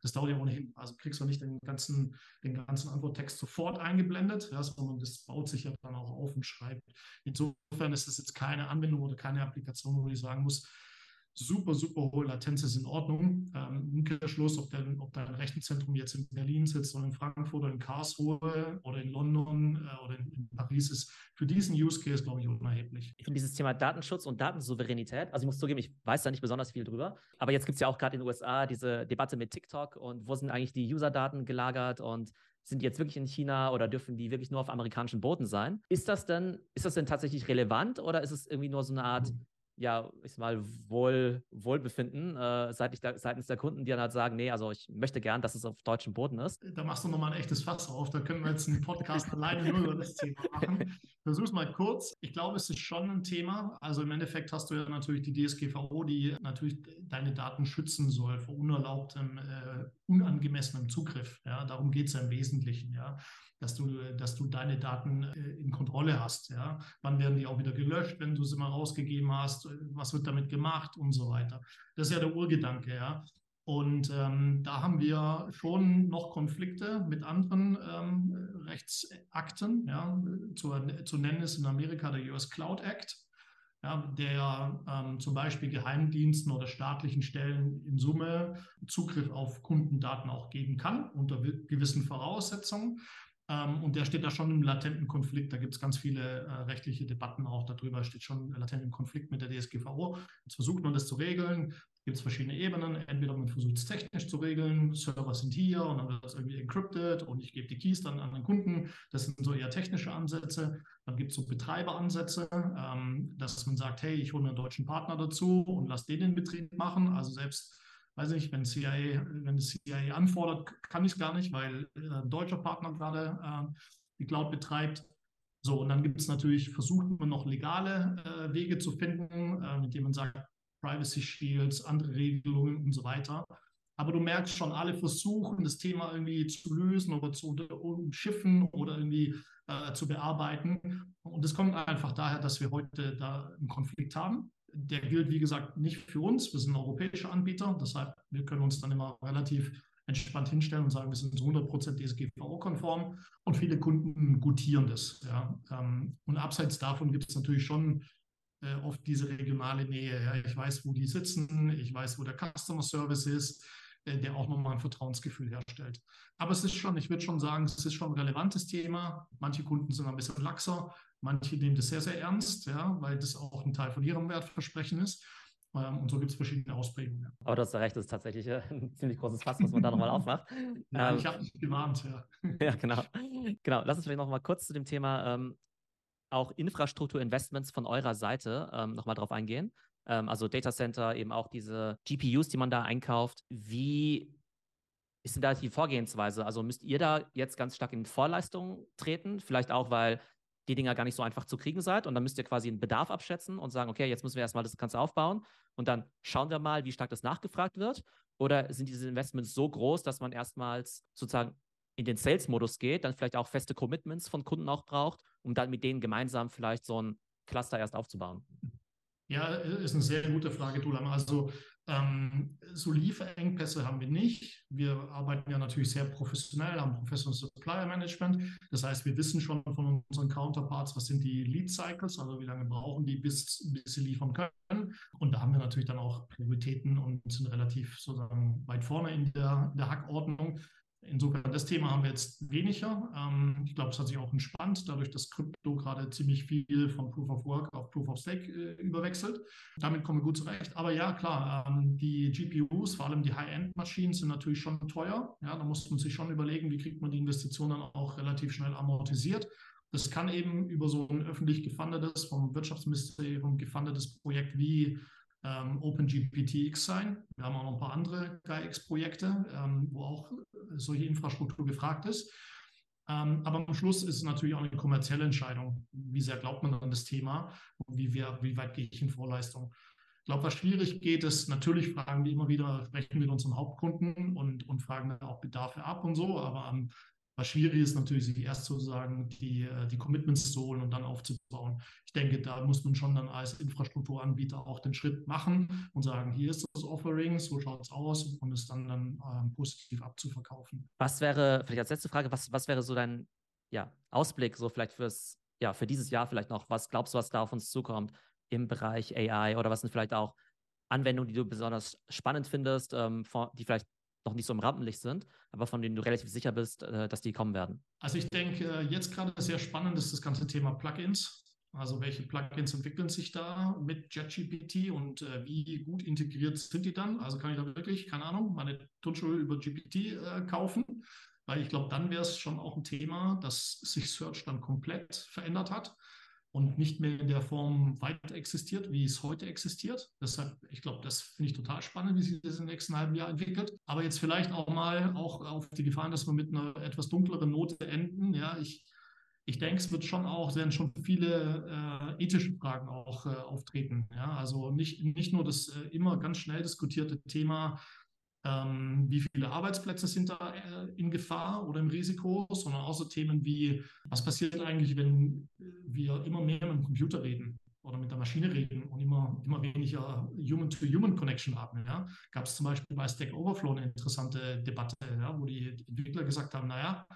[SPEAKER 2] Das dauert ja ohnehin. Also kriegst du nicht den ganzen, den ganzen Antworttext sofort eingeblendet, ja, sondern das baut sich ja dann auch auf und schreibt. Insofern ist das jetzt keine Anwendung oder keine Applikation, wo ich sagen muss, super, super hohe Latenz ist in Ordnung. Ähm, Umkehrschluss, ob, der, ob dein Rechenzentrum jetzt in Berlin sitzt oder in Frankfurt oder in Karlsruhe oder in London äh, oder in, in, Paris, ist für diesen Use Case, glaube ich, unerheblich.
[SPEAKER 1] Ich finde dieses Thema Datenschutz und Datensouveränität, also ich muss zugeben, ich weiß da nicht besonders viel drüber, aber jetzt gibt es ja auch gerade in den USA diese Debatte mit TikTok und wo sind eigentlich die User-Daten gelagert und sind die jetzt wirklich in China oder dürfen die wirklich nur auf amerikanischen Boden sein? Ist das denn, ist das denn tatsächlich relevant oder ist es irgendwie nur so eine Art mhm ja, ich sag mal, Wohl, Wohlbefinden äh, seitens, der, seitens der Kunden, die dann halt sagen, nee, also ich möchte gern, dass es auf deutschem Boden ist.
[SPEAKER 2] Da machst du nochmal ein echtes Fass auf. Da können wir jetzt einen Podcast (laughs) alleine nur über das Thema machen. Versuch's mal kurz. Ich glaube, es ist schon ein Thema. Also im Endeffekt hast du ja natürlich die DSGVO, die natürlich deine Daten schützen soll vor unerlaubtem, äh, unangemessenem Zugriff. Ja, darum geht es ja im Wesentlichen. Ja dass du, dass du deine Daten äh, in Kontrolle hast. Ja? Wann werden die auch wieder gelöscht, wenn du sie mal rausgegeben hast? Was wird damit gemacht und so weiter? Das ist ja der Urgedanke. Ja? Und ähm, da haben wir schon noch Konflikte mit anderen ähm, Rechtsakten. Ja? Zu, zu nennen ist in Amerika der US Cloud Act. Ja, der ähm, zum Beispiel Geheimdiensten oder staatlichen Stellen in Summe Zugriff auf Kundendaten auch geben kann, unter gewissen Voraussetzungen. Ähm, und der steht da schon im latenten Konflikt. Da gibt es ganz viele äh, rechtliche Debatten auch darüber, steht schon latent im Konflikt mit der DSGVO. Jetzt versucht man das zu regeln. Gibt es verschiedene Ebenen. Entweder man versucht es technisch zu regeln, Server sind hier und dann wird das irgendwie encrypted und ich gebe die Keys dann an den Kunden. Das sind so eher technische Ansätze. Dann gibt es so Betreiberansätze, ähm, dass man sagt, hey, ich hole einen deutschen Partner dazu und lasse den den Betrieb machen. Also selbst weiß ich, wenn CIA, wenn das CIA anfordert, kann ich es gar nicht, weil äh, ein deutscher Partner gerade äh, die Cloud betreibt. So, und dann gibt es natürlich, versucht man noch legale äh, Wege zu finden, äh, mit denen man sagt, Privacy Shields, andere Regelungen und so weiter. Aber du merkst schon, alle versuchen, das Thema irgendwie zu lösen oder zu umschiffen oder irgendwie äh, zu bearbeiten. Und das kommt einfach daher, dass wir heute da einen Konflikt haben der gilt, wie gesagt, nicht für uns. Wir sind europäische Anbieter. Deshalb, wir können uns dann immer relativ entspannt hinstellen und sagen, wir sind zu 100% DSGVO-konform. Und viele Kunden gutieren das. Ja. Ähm, und abseits davon gibt es natürlich schon äh, oft diese regionale Nähe. Ja. Ich weiß, wo die sitzen. Ich weiß, wo der Customer Service ist der auch nochmal ein Vertrauensgefühl herstellt. Aber es ist schon, ich würde schon sagen, es ist schon ein relevantes Thema. Manche Kunden sind ein bisschen laxer, Manche nehmen das sehr, sehr ernst, ja, weil das auch ein Teil von ihrem Wertversprechen ist. Ähm, und so gibt es verschiedene Ausprägungen.
[SPEAKER 1] Aber du hast ja recht, das ist tatsächlich äh, ein ziemlich großes Fass, was man da nochmal aufmacht. (laughs)
[SPEAKER 2] Ja, ähm, ich habe mich gewarnt, ja. (laughs)
[SPEAKER 1] ja, genau. Genau, lass uns vielleicht nochmal kurz zu dem Thema ähm, auch Infrastrukturinvestments von eurer Seite ähm, nochmal drauf eingehen. Ähm, also Data Center, eben auch diese GPUs, die man da einkauft. Wie ist denn da die Vorgehensweise? Also müsst ihr da jetzt ganz stark in Vorleistungen treten? Vielleicht auch, weil die Dinger gar nicht so einfach zu kriegen seid. Und dann müsst ihr quasi einen Bedarf abschätzen und sagen, okay, jetzt müssen wir erstmal das Ganze aufbauen und dann schauen wir mal, wie stark das nachgefragt wird. Oder sind diese Investments so groß, dass man erstmals sozusagen in den Sales-Modus geht, dann vielleicht auch feste Commitments von Kunden auch braucht, um dann mit denen gemeinsam vielleicht so ein Cluster erst aufzubauen?
[SPEAKER 2] Ja, ist eine sehr gute Frage, Dulam. Also ähm, so Lieferengpässe haben wir nicht. Wir arbeiten ja natürlich sehr professionell, haben Professional Supplier Management. Das heißt, wir wissen schon von unseren Counterparts, was sind die Lead Cycles, also wie lange brauchen die, bis, bis sie liefern können. Und da haben wir natürlich dann auch Prioritäten und sind relativ sozusagen weit vorne in der, in der Hackordnung. Insofern, das Thema haben wir jetzt weniger. Ähm, ich glaube, es hat sich auch entspannt, dadurch, dass Krypto gerade ziemlich viel von Proof of Work auf Proof of Stake äh, überwechselt. Damit kommen wir gut zurecht. Aber ja, klar, ähm, die GPUs, vor allem die High-End-Maschinen, sind natürlich schon teuer. Ja, da muss man sich schon überlegen, wie kriegt man die Investitionen auch relativ schnell amortisiert. Das kann eben über so ein öffentlich gefundetes, vom Wirtschaftsministerium gefundetes Projekt wie ähm, OpenGPT-X sein. Wir haben auch noch ein paar andere GAIX-Projekte, ähm, wo auch solche Infrastruktur gefragt ist. Ähm, aber am Schluss ist es natürlich auch eine kommerzielle Entscheidung. Wie sehr glaubt man an das Thema und wie, wir, wie weit gehe ich in Vorleistung? Ich glaube, was schwierig geht, ist, natürlich fragen wir immer wieder, sprechen mit unseren Hauptkunden und, und fragen auch Bedarfe ab und so, aber am Was schwierig ist natürlich, sich erst sozusagen die, äh, die Commitments zu holen und dann aufzubauen. Ich denke, da muss man schon dann als Infrastrukturanbieter auch den Schritt machen und sagen, hier ist das Offering, so schaut es aus und es dann, dann ähm, positiv abzuverkaufen.
[SPEAKER 1] Was wäre, vielleicht als letzte Frage, was, was wäre so dein ja, Ausblick, so vielleicht fürs, ja, für dieses Jahr vielleicht noch? Was glaubst du, was da auf uns zukommt im Bereich AI oder was sind vielleicht auch Anwendungen, die du besonders spannend findest, ähm, die vielleicht noch nicht so im Rampenlicht sind, aber von denen du relativ sicher bist, äh, dass die kommen werden?
[SPEAKER 2] Also ich denke, äh, jetzt gerade sehr spannend ist das ganze Thema Plugins. Also welche Plugins entwickeln sich da mit JetGPT und äh, wie gut integriert sind die dann? Also kann ich da wirklich, keine Ahnung, meine Turnschuhe über GPT äh, kaufen? Weil ich glaube, dann wäre es schon auch ein Thema, dass sich Search dann komplett verändert hat und nicht mehr in der Form weiter existiert, wie es heute existiert. Deshalb, ich glaube, das finde ich total spannend, wie sich das im nächsten halben Jahr entwickelt. Aber jetzt vielleicht auch mal auch auf die Gefahren, dass wir mit einer etwas dunkleren Note enden. Ja, ich, ich denke, es wird schon auch, werden schon viele äh, ethische Fragen auch äh, auftreten. Ja, also nicht, nicht nur das äh, immer ganz schnell diskutierte Thema, ähm, wie viele Arbeitsplätze sind da äh, in Gefahr oder im Risiko, sondern auch so Themen wie, was passiert eigentlich, wenn wir immer mehr mit dem Computer reden oder mit der Maschine reden und immer, immer weniger Human-to-Human-Connection haben. Ja? Gab es zum Beispiel bei Stack Overflow eine interessante Debatte, ja, wo die Entwickler gesagt haben, naja,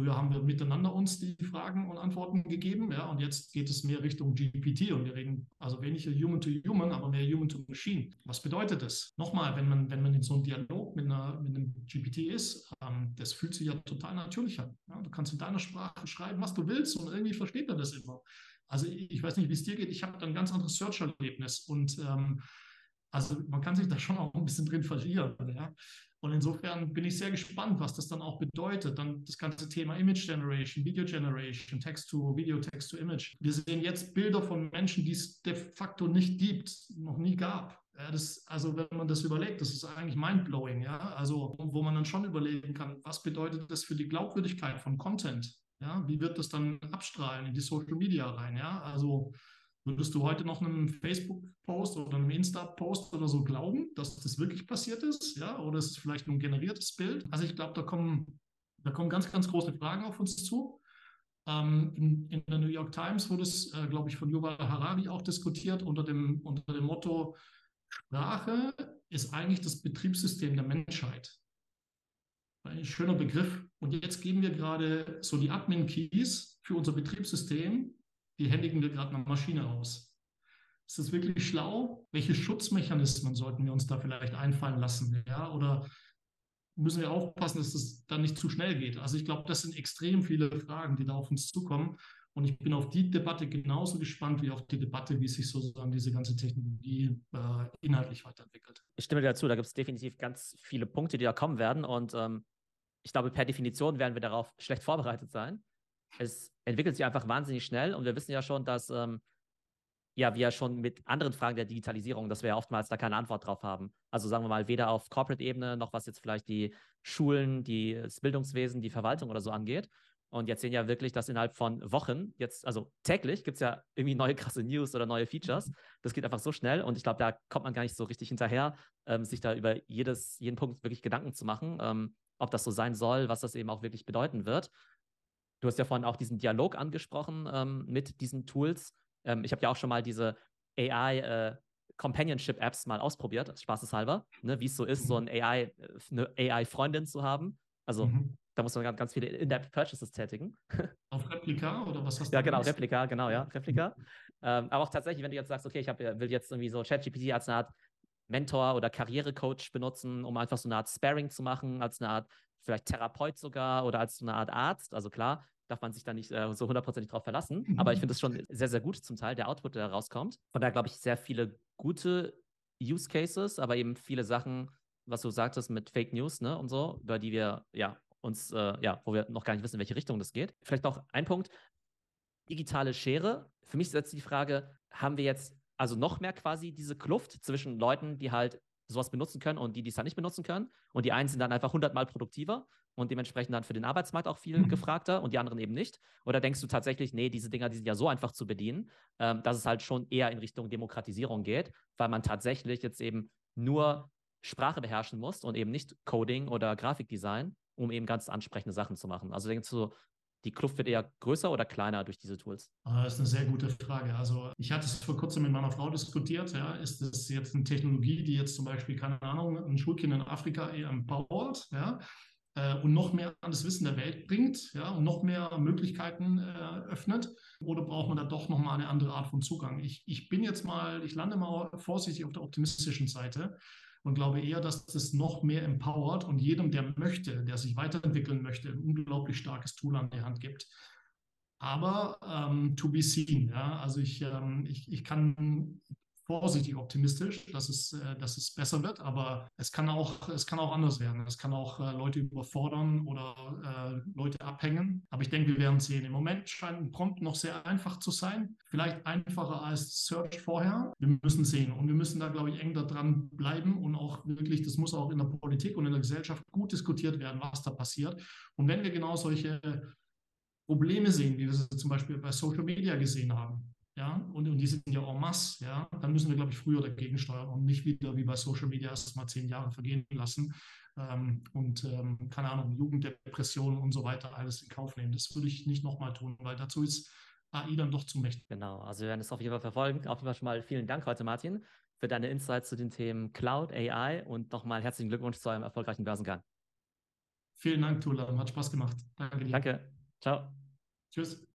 [SPEAKER 2] Früher haben wir miteinander uns die Fragen und Antworten gegeben, ja, und jetzt geht es mehr Richtung GPT und wir reden also weniger Human to Human, aber mehr Human to Machine. Was bedeutet das? Nochmal, wenn man, wenn man in so einem Dialog mit, einer, mit einem GPT ist, ähm, das fühlt sich ja total natürlich an. Ja? Du kannst in deiner Sprache schreiben, was du willst und irgendwie versteht er das immer. Also ich weiß nicht, wie es dir geht, ich habe da ein ganz anderes Search-Erlebnis und ähm, also man kann sich da schon auch ein bisschen drin verlieren. Ja? Und insofern bin ich sehr gespannt, was das dann auch bedeutet. Dann das ganze Thema Image Generation, Video Generation, Text to Video, Text to Image. Wir sehen jetzt Bilder von Menschen, die es de facto nicht gibt, noch nie gab. Ja, das, also wenn man das überlegt, das ist eigentlich mindblowing, ja. Also wo man dann schon überlegen kann, was bedeutet das für die Glaubwürdigkeit von Content? Ja, wie wird das dann abstrahlen in die Social Media rein? Ja, also Würdest du heute noch einem Facebook-Post oder einem Insta-Post oder so glauben, dass das wirklich passiert ist? Ja, oder ist es vielleicht nur ein generiertes Bild? Also ich glaube, da kommen, da kommen ganz, ganz große Fragen auf uns zu. Ähm, in, in, der New York Times wurde es, äh, glaube ich, von Yuval Harari auch diskutiert unter dem, unter dem Motto, Sprache ist eigentlich das Betriebssystem der Menschheit. Ein schöner Begriff. Und jetzt geben wir gerade so die Admin-Keys für unser Betriebssystem die händigen wir gerade einer Maschine aus. Ist das wirklich schlau? Welche Schutzmechanismen sollten wir uns da vielleicht einfallen lassen? Ja? Oder müssen wir aufpassen, dass das dann nicht zu schnell geht? Also ich glaube, das sind extrem viele Fragen, die da auf uns zukommen. Und ich bin auf die Debatte genauso gespannt wie auf die Debatte, wie sich sozusagen diese ganze Technologie äh, inhaltlich weiterentwickelt.
[SPEAKER 1] Ich stimme dir dazu, da gibt es definitiv ganz viele Punkte, die da kommen werden. Und ähm, ich glaube, per Definition werden wir darauf schlecht vorbereitet sein es entwickelt sich einfach wahnsinnig schnell und wir wissen ja schon, dass ähm, ja, wir schon mit anderen Fragen der Digitalisierung, dass wir ja oftmals da keine Antwort drauf haben. Also sagen wir mal, weder auf Corporate-Ebene noch was jetzt vielleicht die Schulen, die, das Bildungswesen, die Verwaltung oder so angeht. Und jetzt sehen ja wirklich, dass innerhalb von Wochen, jetzt, also täglich, gibt es ja irgendwie neue krasse News oder neue Features. Das geht einfach so schnell und ich glaube, da kommt man gar nicht so richtig hinterher, ähm, sich da über jedes, jeden Punkt wirklich Gedanken zu machen, ähm, ob das so sein soll, was das eben auch wirklich bedeuten wird. Du hast ja vorhin auch diesen Dialog angesprochen ähm, mit diesen Tools. Ähm, ich habe ja auch schon mal diese AI äh, Companionship Apps mal ausprobiert, spaßeshalber, ne, wie es so ist, so ein AI, äh, eine AI-Freundin zu haben. Also mhm. da muss man ganz, ganz viele In-Depth Purchases tätigen. (laughs)
[SPEAKER 2] Auf Replika oder was hast du?
[SPEAKER 1] Ja, genau? Replika, genau, ja, Replika. ähm, aber auch tatsächlich, wenn du jetzt sagst, okay, ich hab, will jetzt irgendwie so ChatGPT als eine Art Mentor oder Karrierecoach benutzen, um einfach so eine Art Sparring zu machen, als eine Art vielleicht Therapeut sogar oder als so eine Art Arzt. Also klar, darf man sich da nicht äh, so hundertprozentig drauf verlassen. Mhm. Aber ich finde es schon sehr, sehr gut zum Teil, der Output, der da rauskommt. Von daher glaube ich, sehr viele gute Use Cases, aber eben viele Sachen, was du sagtest mit Fake News, ne, und so, über die wir, ja, uns, äh, ja, wo wir noch gar nicht wissen, in welche Richtung das geht. Vielleicht noch ein Punkt. Digitale Schere. Für mich setzt die Frage, haben wir jetzt also noch mehr quasi diese Kluft zwischen Leuten, die halt sowas benutzen können und die, die es dann nicht benutzen können. Und die einen sind dann einfach hundertmal produktiver und dementsprechend dann für den Arbeitsmarkt auch viel mhm. gefragter und die anderen eben nicht. Oder denkst du tatsächlich, nee, diese Dinger, die sind ja so einfach zu bedienen, ähm, dass es halt schon eher in Richtung Demokratisierung geht, weil man tatsächlich jetzt eben nur Sprache beherrschen muss und eben nicht Coding oder Grafikdesign um eben ganz ansprechende Sachen zu machen? Also denkst du, die Kluft wird eher größer oder kleiner durch diese Tools?
[SPEAKER 2] Ah, das ist eine sehr gute Frage. Also ich hatte es vor kurzem mit meiner Frau diskutiert. Ja. Ist das jetzt eine Technologie, die jetzt zum Beispiel, keine Ahnung, ein Schulkind in Afrika eher empowert ja, äh, und noch mehr an das Wissen der Welt bringt ja, und noch mehr Möglichkeiten äh, öffnet? Oder braucht man da doch nochmal eine andere Art von Zugang? Ich, ich bin jetzt mal, ich lande mal vorsichtig auf der optimistischen Seite und glaube eher, dass das noch mehr empowert und jedem, der möchte, der sich weiterentwickeln möchte, ein unglaublich starkes Tool an die Hand gibt. Aber ähm, to be seen, ja, also ich, ähm, ich, ich kann vorsichtig optimistisch, dass es, äh, dass es besser wird, aber es kann auch, es kann auch anders werden. Es kann auch äh, Leute überfordern oder äh, Leute abhängen. Aber ich denke, wir werden sehen. Im Moment scheint ein Prompt noch sehr einfach zu sein. Vielleicht einfacher als Search vorher. Wir müssen sehen. Und wir müssen da, glaube ich, eng da dran bleiben und auch wirklich, das muss auch in der Politik und in der Gesellschaft gut diskutiert werden, was da passiert. Und wenn wir genau solche Probleme sehen, wie wir sie zum Beispiel bei Social Media gesehen haben, ja, und, und die sind ja en masse, ja, dann müssen wir, glaube ich, früher dagegen steuern und nicht wieder wie bei Social Media erst mal zehn Jahre vergehen lassen ähm, und, ähm, keine Ahnung, Jugenddepressionen und so weiter alles in Kauf nehmen. Das würde ich nicht nochmal tun, weil dazu ist AI dann doch zu mächtig.
[SPEAKER 1] Genau, also wir werden es auf jeden Fall verfolgen. Auf jeden Fall schon mal vielen Dank heute, Martin, für deine Insights zu den Themen Cloud, AI und nochmal herzlichen Glückwunsch zu eurem erfolgreichen Börsengang.
[SPEAKER 2] Vielen Dank, Tula. Hat Spaß gemacht. Danke
[SPEAKER 1] dir. Danke. Ciao.
[SPEAKER 2] Tschüss.